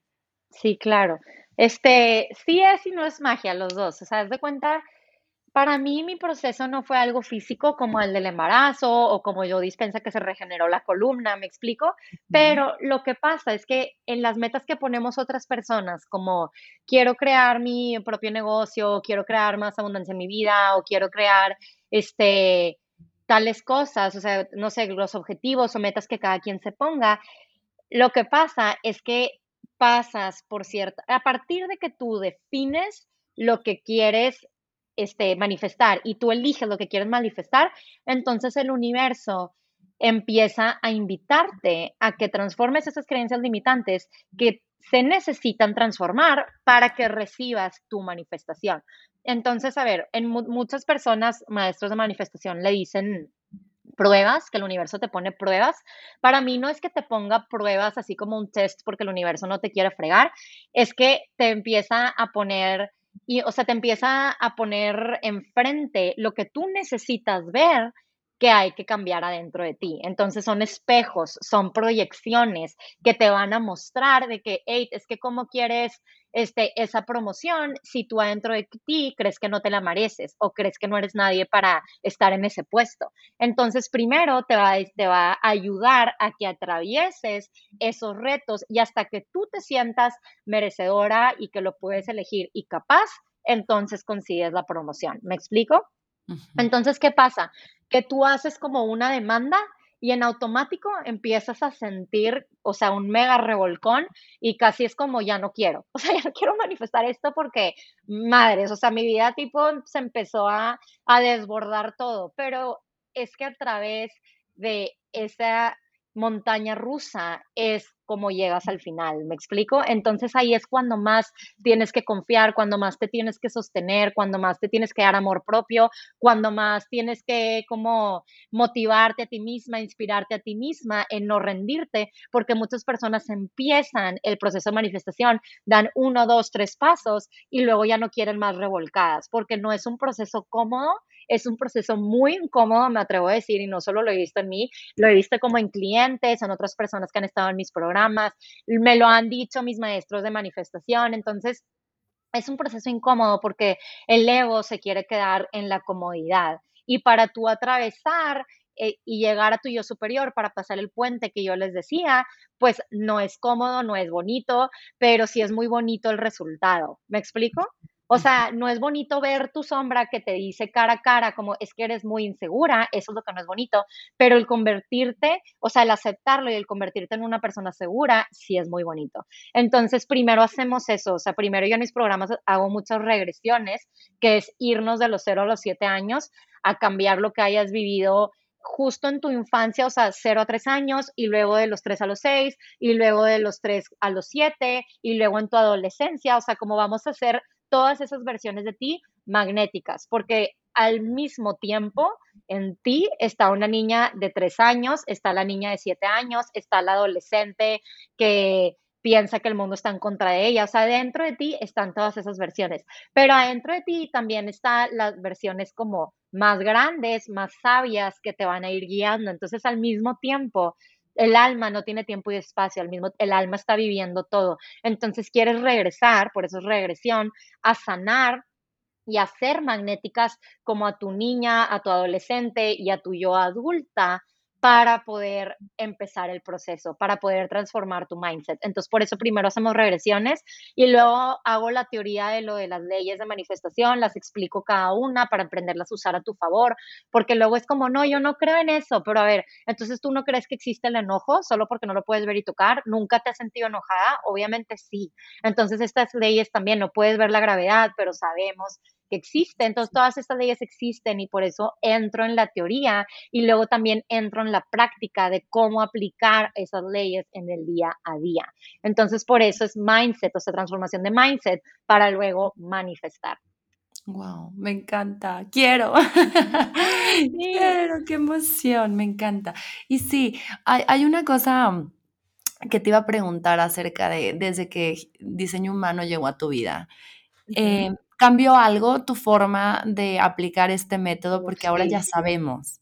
S2: Sí, claro. Este, sí es y no es magia los dos. O sea, haz de cuenta, para mí mi proceso no fue algo físico como el del embarazo o como yo dispensa que se regeneró la columna, me explico. Pero lo que pasa es que en las metas que ponemos otras personas, como quiero crear mi propio negocio, quiero crear más abundancia en mi vida o quiero crear este tales cosas, o sea, no sé, los objetivos o metas que cada quien se ponga, lo que pasa es que pasas por cierto, a partir de que tú defines lo que quieres este, manifestar y tú eliges lo que quieres manifestar, entonces el universo empieza a invitarte a que transformes esas creencias limitantes que se necesitan transformar para que recibas tu manifestación. Entonces, a ver, en muchas personas, maestros de manifestación, le dicen pruebas, que el universo te pone pruebas. Para mí no es que te ponga pruebas así como un test porque el universo no te quiere fregar, es que te empieza a poner, y, o sea, te empieza a poner enfrente lo que tú necesitas ver que hay que cambiar adentro de ti. Entonces son espejos, son proyecciones que te van a mostrar de que, hey, es que cómo quieres este, esa promoción si tú adentro de ti crees que no te la mereces o crees que no eres nadie para estar en ese puesto. Entonces primero te va, te va a ayudar a que atravieses esos retos y hasta que tú te sientas merecedora y que lo puedes elegir y capaz, entonces consigues la promoción. ¿Me explico? Entonces, ¿qué pasa? Que tú haces como una demanda y en automático empiezas a sentir, o sea, un mega revolcón y casi es como ya no quiero, [laughs] o sea, ya no quiero manifestar esto porque, madres, o sea, mi vida tipo se empezó a, a desbordar todo, pero es que a través de esa montaña rusa es como llegas al final, ¿me explico? Entonces ahí es cuando más tienes que confiar, cuando más te tienes que sostener, cuando más te tienes que dar amor propio, cuando más tienes que como motivarte a ti misma, inspirarte a ti misma en no rendirte, porque muchas personas empiezan el proceso de manifestación, dan uno, dos, tres pasos y luego ya no quieren más revolcadas, porque no es un proceso cómodo, es un proceso muy incómodo, me atrevo a decir, y no solo lo he visto en mí, lo he visto como en clientes, en otras personas que han estado en mis programas, me lo han dicho mis maestros de manifestación, entonces es un proceso incómodo porque el ego se quiere quedar en la comodidad Y para tú atravesar eh, y llegar a tu yo superior para pasar el puente que yo les decía, pues no es cómodo, no es bonito, pero sí es muy bonito el resultado. ¿Me explico? O sea, no es bonito ver tu sombra que te dice cara a cara como es que eres muy insegura, eso es lo que no es bonito, pero el convertirte, o sea, el aceptarlo y el convertirte en una persona segura, sí es muy bonito. Entonces, primero hacemos eso, o sea, primero yo en mis programas hago muchas regresiones, que es irnos de los 0 a los 7 años a cambiar lo que hayas vivido justo en tu infancia, o sea, 0 a 3 años, y luego de los 3 a los 6, y luego de los 3 a los 7, y luego en tu adolescencia, o sea, como vamos a hacer todas esas versiones de ti magnéticas, porque al mismo tiempo en ti está una niña de 3 años, está la niña de 7 años, está la adolescente que piensa que el mundo está en contra de ella. O sea, dentro de ti están todas esas versiones, pero adentro de ti también están las versiones como más grandes, más sabias que te van a ir guiando. Entonces, al mismo tiempo, el alma no tiene tiempo y espacio, al mismo el alma está viviendo todo. Entonces, quieres regresar, por eso es regresión, a sanar y a ser magnéticas como a tu niña, a tu adolescente y a tu yo adulta para poder empezar el proceso, para poder transformar tu mindset. Entonces, por eso primero hacemos regresiones y luego hago la teoría de lo de las leyes de manifestación, las explico cada una para aprenderlas usar a tu favor, porque luego es como, no, yo no creo en eso, pero a ver, entonces tú no crees que existe el enojo solo porque no lo puedes ver y tocar, nunca te has sentido enojada, obviamente sí. Entonces, estas leyes también no puedes ver la gravedad, pero sabemos que existe. Entonces, todas estas leyes existen y por eso entro en la teoría y luego también entro en la práctica de cómo aplicar esas leyes en el día a día. Entonces, por eso es mindset, o sea, transformación de mindset para luego manifestar.
S1: Wow, me encanta. Quiero. [laughs] Quiero, qué emoción, me encanta. Y sí, hay, una cosa que te iba a preguntar acerca de desde que diseño humano llegó a tu vida cambió algo tu forma de aplicar este método porque ahora ya sabemos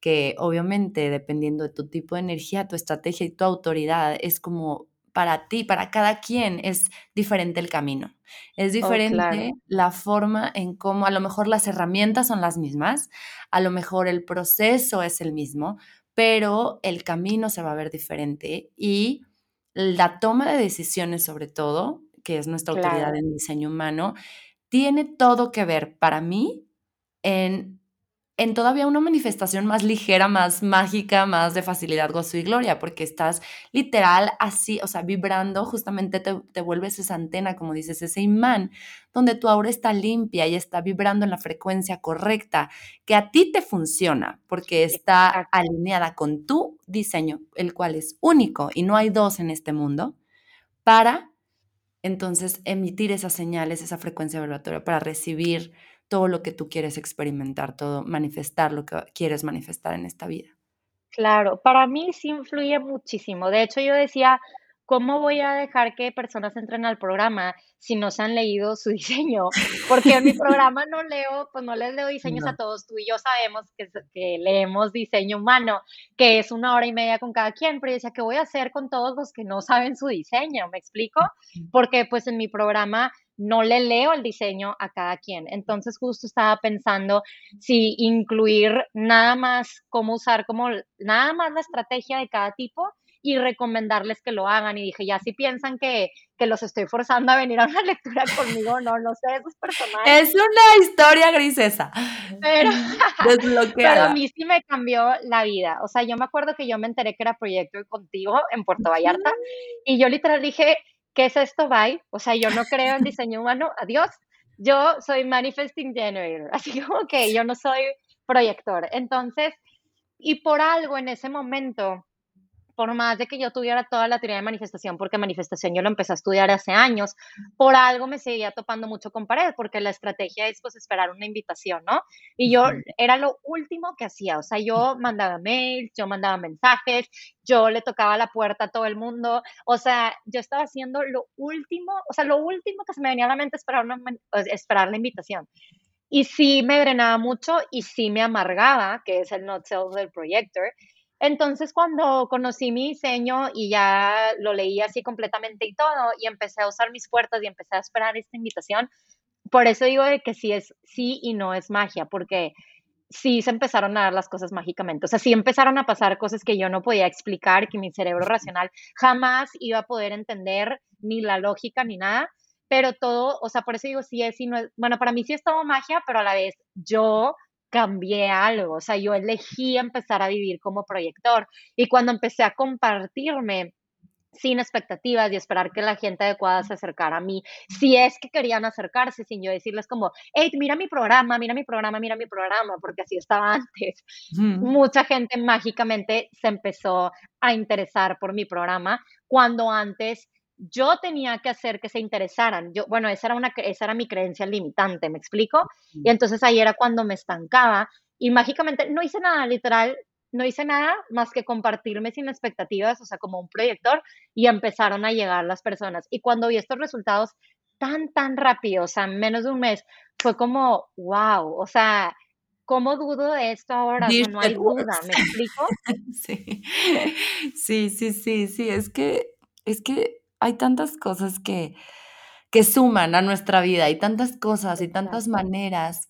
S1: que obviamente dependiendo de tu tipo de energía, tu estrategia y tu autoridad es como para ti, para cada quien es diferente el camino. Es oh, diferente la forma en cómo a lo mejor las herramientas son las mismas, a lo mejor el proceso es el mismo, pero el camino se va a ver diferente y la toma de decisiones sobre todo, que es nuestra autoridad en diseño humano, tiene todo que ver para mí en, en todavía una manifestación más ligera, más mágica, más de facilidad, gozo y gloria, porque estás literal así, o sea, vibrando, justamente te, te vuelves esa antena, como dices, ese imán, donde tu aura está limpia y está vibrando en la frecuencia correcta, que a ti te funciona, porque está alineada con tu diseño, el cual es único y no hay dos en este mundo, para entonces emitir esas señales, esa frecuencia vibratoria para recibir todo lo que tú quieres experimentar, todo manifestar lo que quieres manifestar en esta vida.
S2: Claro, para mí sí influye muchísimo. De hecho, yo decía, ¿cómo voy a dejar que personas entren al programa si no se han leído su [laughs] diseño? Porque en mi programa no leo, pues no les leo diseños a todos. Tú y yo sabemos que, que, leemos diseño humano, que es una hora y media con cada quien, pero yo decía, ¿qué voy a hacer con todos los que no saben su diseño? ¿Me explico? Porque pues en mi programa no le leo el diseño a cada quien. Entonces justo estaba pensando si incluir nada más cómo usar como nada más la estrategia de cada tipo y recomendarles que lo hagan. Y dije, ya si piensan que, que los estoy forzando a venir a una [laughs] lectura conmigo, no, no sé, esos personajes.
S1: Es una historia grisesa.
S2: Pero, [laughs] pero a mí sí me cambió la vida. O sea, yo me acuerdo que yo me enteré que era proyecto contigo en Puerto Vallarta y yo literal dije, ¿qué es esto? Bye. O sea, yo no creo en diseño humano, [laughs] adiós. Yo soy manifesting generator, así como que yo no soy proyector. Entonces, y por algo en ese momento, por más de que yo tuviera toda la teoría de manifestación, porque manifestación yo lo empecé a estudiar hace años, por algo me seguía topando mucho con pared, porque la estrategia es pues esperar una invitación, ¿no? Y yo era lo último que hacía, o sea, yo mandaba mails, yo mandaba mensajes, yo le tocaba la puerta a todo el mundo, o sea, yo estaba haciendo lo último, o sea, lo último que se me venía a la mente esperar, una, esperar la invitación. Y sí me drenaba mucho y sí me amargaba, que es el not self del projector, entonces, cuando conocí mi diseño y ya lo leí así completamente y todo, y empecé a usar mis puertas y empecé a esperar esta invitación, por eso digo de que sí es sí y no es magia, porque sí se empezaron a dar las cosas mágicamente. O sea, sí empezaron a pasar cosas que yo no podía explicar, que mi cerebro racional jamás iba a poder entender, ni la lógica, ni nada. Pero todo, o sea, por eso digo, sí es y no es. Bueno, para mí sí es todo magia, pero a la vez yo cambié algo. O sea, yo elegí empezar a vivir como proyector. Y cuando empecé a compartirme sin expectativas y esperar que la gente adecuada se acercara a mí, si es que querían acercarse, sin yo decirles como, hey, mira mi programa, mira mi programa, mira mi programa, porque así estaba [laughs] antes. Mucha gente mágicamente se empezó a interesar por mi programa, cuando antes yo tenía que hacer que se interesaran. Yo, bueno, esa era, una, esa era mi creencia limitante, ¿me explico? Y entonces ahí era cuando me estancaba y mágicamente no hice nada, literal, no hice nada más que compartirme sin expectativas, o sea, como un proyector, y empezaron a llegar las personas. Y cuando vi estos resultados tan, tan rápido, o sea, menos de un mes, fue como, wow, o sea, ¿cómo dudo de esto ahora? no hay duda, ¿me [laughs] explico?
S1: Sí. [laughs] sí, sí, sí, sí, es que, es que hay tantas cosas que, que suman a nuestra vida, hay tantas cosas y tantas maneras,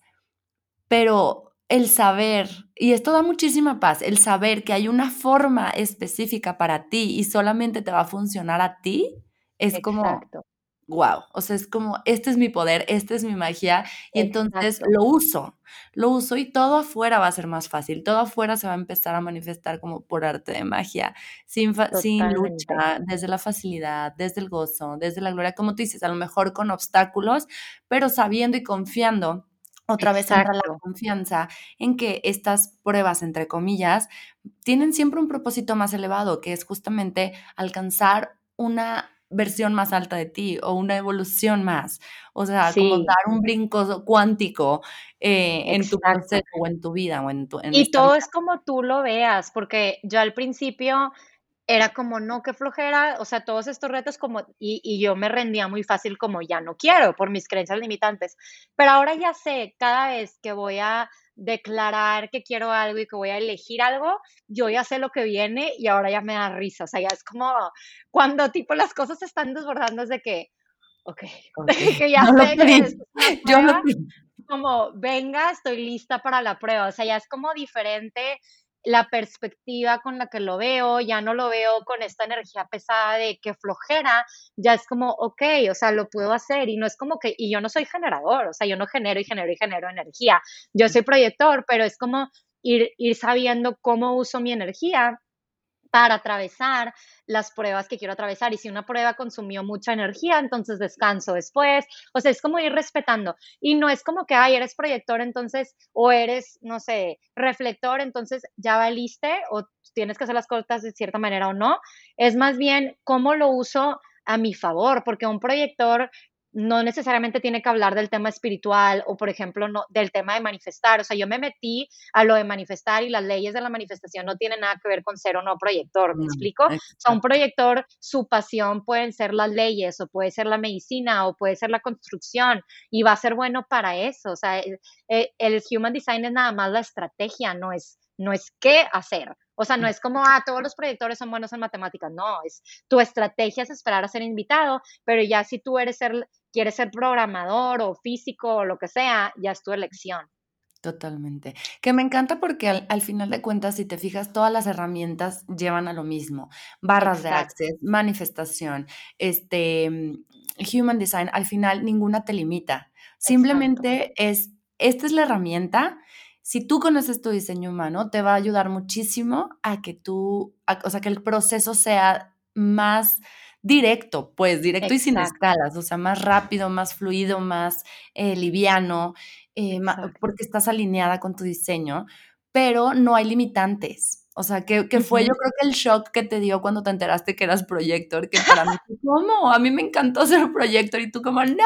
S1: pero el saber, y esto da muchísima paz, el saber que hay una forma específica para ti y solamente te va a funcionar a ti, es como, wow, o sea, es como, este es mi poder, esta es mi magia, y entonces lo uso, lo uso y todo afuera va a ser más fácil, todo afuera se va a empezar a manifestar como por arte de magia, sin, sin lucha, desde la facilidad, desde el gozo, desde la gloria, como tú dices, a lo mejor con obstáculos, pero sabiendo y confiando otra vez entra la confianza en que estas pruebas, entre comillas, tienen siempre un propósito más elevado, que es justamente alcanzar una versión más alta de ti o una evolución más. O sea, como dar un brinco cuántico eh, en tu proceso o en tu vida o en tu...
S2: y todo es como tú lo veas, porque yo al principio era como, no, qué flojera, o sea, todos estos retos como, y, y, yo me rendía muy fácil como, ya no quiero por mis creencias limitantes, pero ahora ya sé, cada vez que voy a declarar que quiero algo y que voy a elegir algo, yo ya sé lo que viene y ahora ya me da risa, o sea, ya es como cuando tipo las cosas se están desbordando es de que, ok, [laughs] que ya sé que es [laughs] yo como, venga, estoy lista para la prueba, o sea, ya es como diferente la perspectiva con la que lo veo, ya no lo veo con esta energía pesada de que flojera, ya es como, ok, o sea, lo puedo hacer y no es como que, y yo no soy generador, o sea, yo no genero y genero y genero energía, yo soy proyector, pero es como ir, ir sabiendo cómo uso mi energía para atravesar las pruebas que quiero atravesar. Y si una prueba consumió mucha energía, entonces descanso después. O sea, es como ir respetando. Y no es como que, ay, eres proyector, entonces, o eres, no sé, reflector, entonces ya valiste, o tienes que hacer las cosas de cierta manera o no. Es más bien cómo lo uso a mi favor, porque un proyector no necesariamente tiene que hablar del tema espiritual o, por ejemplo, no, del tema de manifestar. O sea, yo me metí a lo de manifestar y las leyes de la manifestación no tienen nada que ver con ser o no proyector, ¿me explico? O sea, un proyector, su pasión pueden ser las leyes o puede ser la medicina o puede ser la construcción y va a ser bueno para eso. O sea, el, eh, el human design es nada más la estrategia, no es, no es qué hacer. O sea, no es como, ah, todos los proyectores son buenos en matemáticas, no, es tu estrategia es esperar a ser invitado, pero ya si tú eres ser, quieres ser programador o físico o lo que sea, ya es tu elección.
S1: Totalmente. Que me encanta porque al, final de cuentas, si te fijas, todas las herramientas llevan a lo mismo. Barras de access, manifestación, este, mm, human design, al final ninguna te limita. Simplemente es, esta es la herramienta si tú conoces tu diseño humano, te va a ayudar muchísimo a que tú, o sea, que el proceso sea más directo, pues directo y sin escalas, o sea, más rápido, más fluido, más eh, liviano, eh, porque estás alineada con tu diseño, pero no hay limitantes. O sea, que, fue yo creo que el shock que te dio cuando te enteraste que eras proyector, que para mí, ¿cómo? A mí me encantó ser proyector y tú como, no,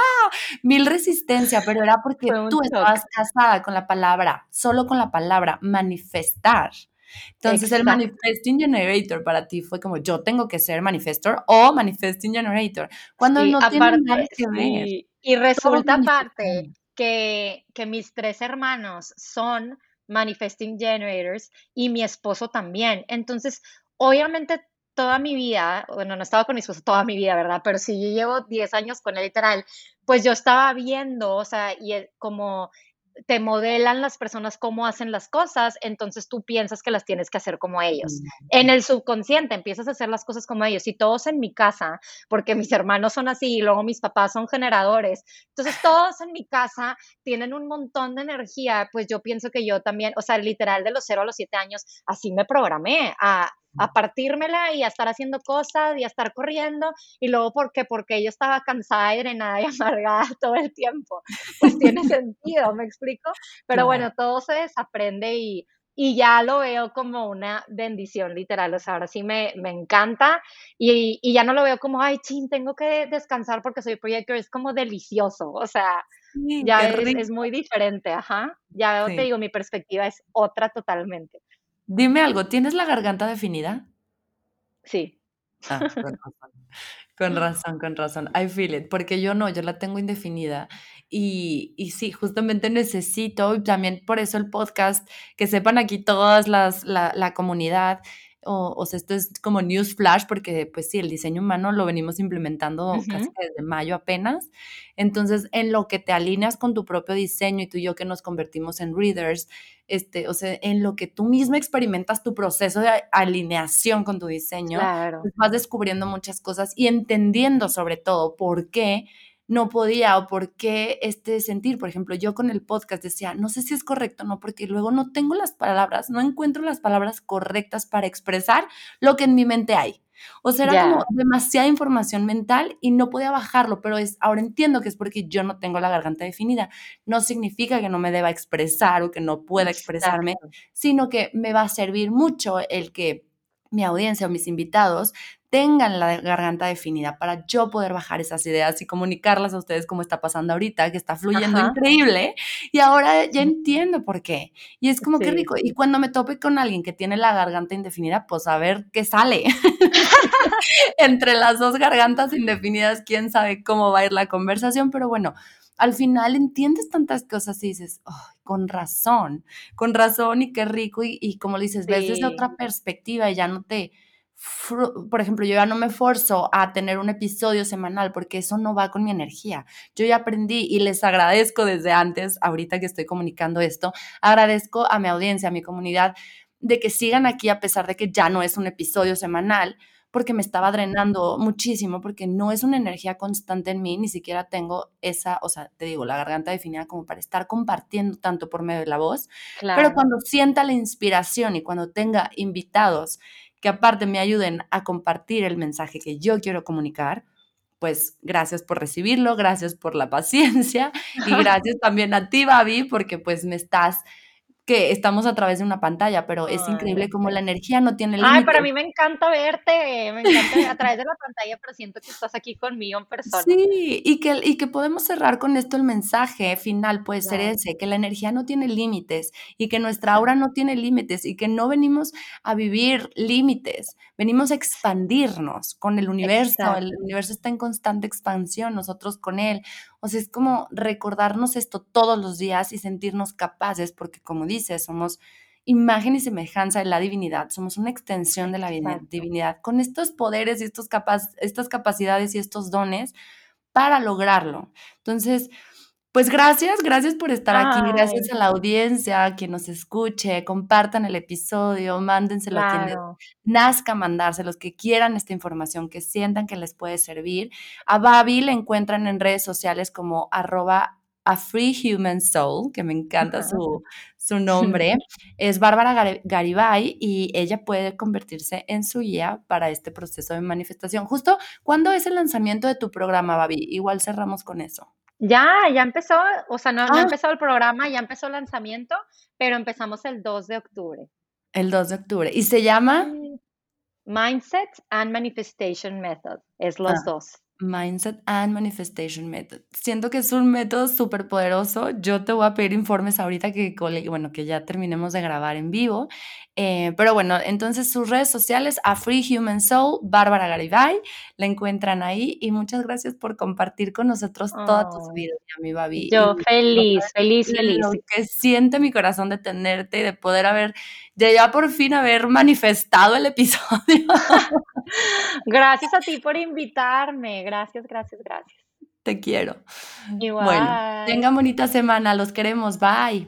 S1: mil resistencia, pero era porque tú estabas casada con la palabra, solo con la palabra manifestar. Entonces el manifesting generator para ti fue como yo tengo que ser manifestor o manifesting generator, cuando no tiene nada que ver.
S2: Y resulta aparte que, que mis tres hermanos son manifesting generators y mi esposo también. Entonces, obviamente toda mi vida, bueno, no estaba con mi esposo toda mi vida, ¿verdad? Pero si yo llevo 10 años con él literal, pues yo estaba viendo, o sea, y como te modelan las personas cómo hacen las cosas, entonces tú piensas que las tienes que hacer como ellos. En el subconsciente empiezas a hacer las cosas como ellos y todos en mi casa, porque mis hermanos son así y luego mis papás son generadores, entonces todos en mi casa tienen un montón de energía, pues yo pienso que yo también, o sea, literal de los 0 a los 7 años, así me programé a a partírmela y a estar haciendo cosas y a estar corriendo y luego porque porque yo estaba cansada y drenada y [laughs] amargada todo el tiempo. Pues tiene [laughs] sentido me explico pero bueno todo se desaprende y, y ya lo veo como una bendición literal, o sea, ahora sí me, me encanta y, y, ya no lo veo como, ay, chin, tengo que descansar porque soy proyector, es como delicioso, o sea, ya es, es, muy diferente, ajá, ya te digo, mi perspectiva es otra totalmente.
S1: Dime algo, ¿tienes la garganta definida?
S2: Sí.
S1: Ah, [laughs] con razón. con razón, I feel it, porque yo no, yo la tengo indefinida y, y sí, justamente necesito, y también por eso el podcast, que sepan aquí todas las, la, la comunidad, o, sea, esto es como news flash porque pues sí, el diseño humano lo venimos implementando casi desde mayo apenas. Entonces, en lo que te alineas con tu propio diseño y tú y yo que nos convertimos en readers, este, o sea, en lo que tú mismo experimentas tu proceso de alineación con tu diseño, pues vas descubriendo muchas cosas y entendiendo sobre todo por qué no podía o por qué este sentir. Por ejemplo, yo con el podcast decía, no sé si es correcto o no, porque luego no tengo las palabras, no encuentro las palabras correctas para expresar lo que en mi mente hay. O sea, era como demasiada información mental y no podía bajarlo, pero es, ahora entiendo que es porque yo no tengo la garganta definida. No significa que no me deba expresar o que no pueda expresarme, sino que me va a servir mucho el que mi audiencia o mis invitados tengan la garganta definida para yo poder bajar esas ideas y comunicarlas a ustedes como está pasando ahorita, que está fluyendo increíble. Y ahora ya entiendo por qué. Y es como que rico. Y cuando me tope con alguien que tiene la garganta indefinida, pues a ver qué sale. [laughs] Entre las dos gargantas indefinidas, quién sabe cómo va a ir la conversación, pero bueno. Al final entiendes tantas cosas y dices, con razón, con razón y qué rico. Y, y como dices, ves desde otra perspectiva y ya no te, por ejemplo, yo ya no me forzo a tener un episodio semanal porque eso no va con mi energía. Yo ya aprendí y les agradezco desde antes, ahorita que estoy comunicando esto, agradezco a mi audiencia, a mi comunidad, de que sigan aquí a pesar de que ya no es un episodio semanal, porque me estaba drenando muchísimo, porque no es una energía constante en mí, ni siquiera tengo esa, o sea, te digo, la garganta definida como para estar compartiendo tanto por medio de la voz, pero cuando sienta la inspiración y cuando tenga invitados que aparte me ayuden a compartir el mensaje que yo quiero comunicar, pues gracias por recibirlo, gracias por la [laughs] paciencia y [laughs] gracias también a ti, Babi, porque pues me estás que estamos a través de una pantalla, pero es increíble como la energía no tiene límite.
S2: Ay, para mí me encanta verte, me encanta a través de la pantalla, pero siento que estás aquí conmigo en persona.
S1: Sí, y que, y que podemos cerrar con esto el mensaje final puede ser ese, que la energía no tiene límites y que nuestra aura no tiene límites y que no venimos a vivir límites, venimos a expandirnos con el universo, el universo está en constante expansión, nosotros con él. O sea, es como recordarnos esto todos los días y sentirnos capaces, porque como dices, somos imagen y semejanza de la divinidad, somos una extensión de la divinidad, con estos poderes y estos estas capacidades y estos dones para lograrlo. Entonces, pues gracias, gracias por estar aquí, gracias a la audiencia, a quien nos escuche, compartan el episodio, mándenselo a quienes nazca mandarse, los que quieran esta información, que sientan que les puede servir. A Babi le encuentran en redes sociales como arroba a Free Human Soul, que me encanta su, su [laughs] nombre, es Bárbara Garibay y ella puede convertirse en su guía para este proceso de manifestación. Justo, ¿cuándo es el lanzamiento de tu programa, Babi? Igual cerramos con eso.
S2: Ya, ya empezó, o sea, no, ha ah. empezado el programa, ya empezó el lanzamiento, pero empezamos el 2 de octubre.
S1: El 2 de octubre. ¿Y se llama?
S2: Mindset and Manifestation Method. Es los ah. dos.
S1: Mindset and Manifestation Method. Siento que es un método súper poderoso. Yo te voy a pedir informes ahorita que, bueno, que ya terminemos de grabar en vivo. Eh, pero bueno, entonces sus redes sociales, a Free Human Soul, Bárbara Garibay, la encuentran ahí. Y muchas gracias por compartir con nosotros toda tu vida, mi Babi.
S2: Yo feliz, feliz, feliz. Lo
S1: que siente mi corazón de tenerte y de poder haber, de ya por fin haber manifestado el episodio. [laughs]
S2: gracias a ti por invitarme. Gracias, gracias, gracias.
S1: Te quiero.
S2: Igual.
S1: Bueno, tengan bonita semana, los queremos, bye.